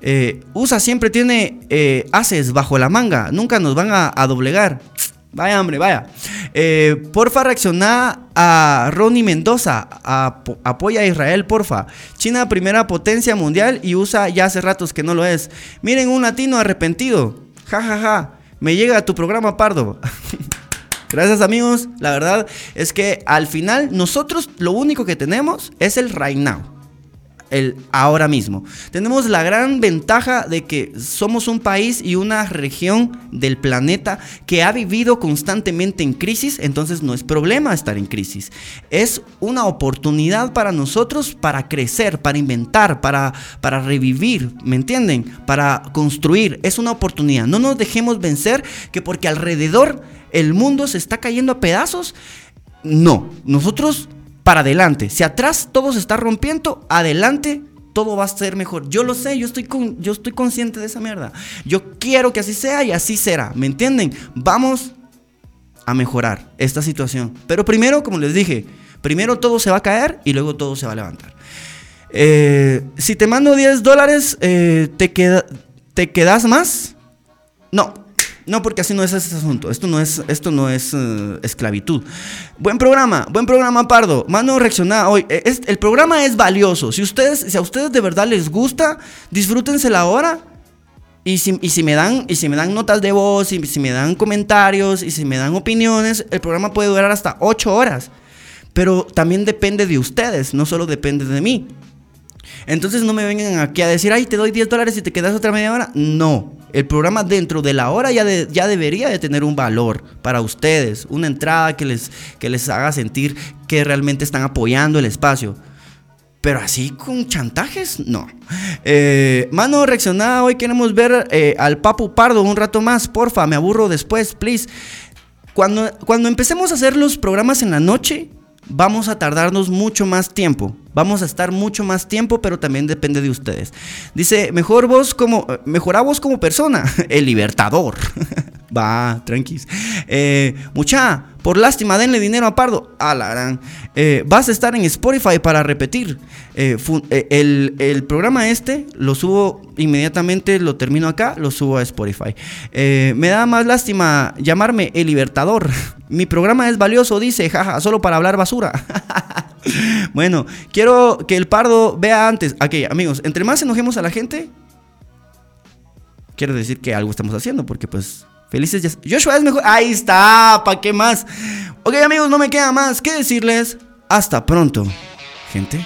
Eh, USA siempre tiene eh, haces bajo la manga, nunca nos van a, doblegar. Vaya, hombre, vaya. porfa, reacciona a Ronnie Mendoza. apoya a Israel, porfa. China, primera potencia mundial y USA ya hace ratos que no lo es. Miren, un latino arrepentido. Ja, ja, ja. Me llega a tu programa, Pardo. Gracias amigos, la verdad es que al final nosotros lo único que tenemos es el right now. El ahora mismo. Tenemos la gran ventaja de que somos un país y una región del planeta que ha vivido constantemente en crisis, entonces no es problema estar en crisis. Es una oportunidad para nosotros para crecer, para inventar, para, para revivir, ¿me entienden? Para construir. Es una oportunidad. No nos dejemos vencer que porque alrededor el mundo se está cayendo a pedazos. No, nosotros para adelante. Si atrás todo se está rompiendo, adelante todo va a ser mejor. Yo lo sé, yo estoy, con, yo estoy consciente de esa mierda. Yo quiero que así sea y así será. ¿Me entienden? Vamos a mejorar esta situación. Pero primero, como les dije, primero todo se va a caer y luego todo se va a levantar. Eh, si te mando 10 dólares, eh, ¿te, queda, ¿te quedas más? No, No, porque así no es ese asunto. Esto no es, esto no es eh, esclavitud. Buen programa, buen programa, Pardo. Mano, reacciona hoy. Eh, es- el programa es valioso. Si ustedes, si a ustedes de verdad les gusta, disfrútense la hora. Y si, y si me dan, y si me dan notas de voz, y si me dan comentarios, y si me dan opiniones, el programa puede durar hasta 8 horas. Pero también depende de ustedes, no solo depende de mí. Entonces no me vengan aquí a decir, ay, te doy 10 dólares y te quedas otra media hora. No, el programa dentro de la hora ya, ya debería de tener un valor para ustedes, una entrada que les, que les haga sentir que realmente están apoyando el espacio. Pero así con chantajes, no. Eh, mano, reaccionada, hoy queremos ver eh, al Papu Pardo un rato más, porfa, me aburro después, please. Cuando, cuando empecemos a hacer los programas en la noche, vamos a tardarnos mucho más tiempo. Vamos a estar mucho más tiempo, pero también depende de ustedes. Dice, mejor vos como, mejorá vos como persona, el libertador. Va, tranquis. Eh, mucha, por lástima, denle dinero a Pardo. A la gran. Eh, vas a estar en Spotify para repetir. Eh, el, el programa este lo subo inmediatamente, lo termino acá, lo subo a Spotify. Me da más lástima llamarme El Libertador. Mi programa es valioso, dice, jaja, solo para hablar basura. bueno, quiero que el Pardo vea antes. Ok, amigos, entre más enojemos a la gente, quiero decir que algo estamos haciendo, porque pues felices ya. Joshua es mejor. Ahí está, ¿para qué más? Ok, amigos, no me queda más que decirles. Hasta pronto, gente.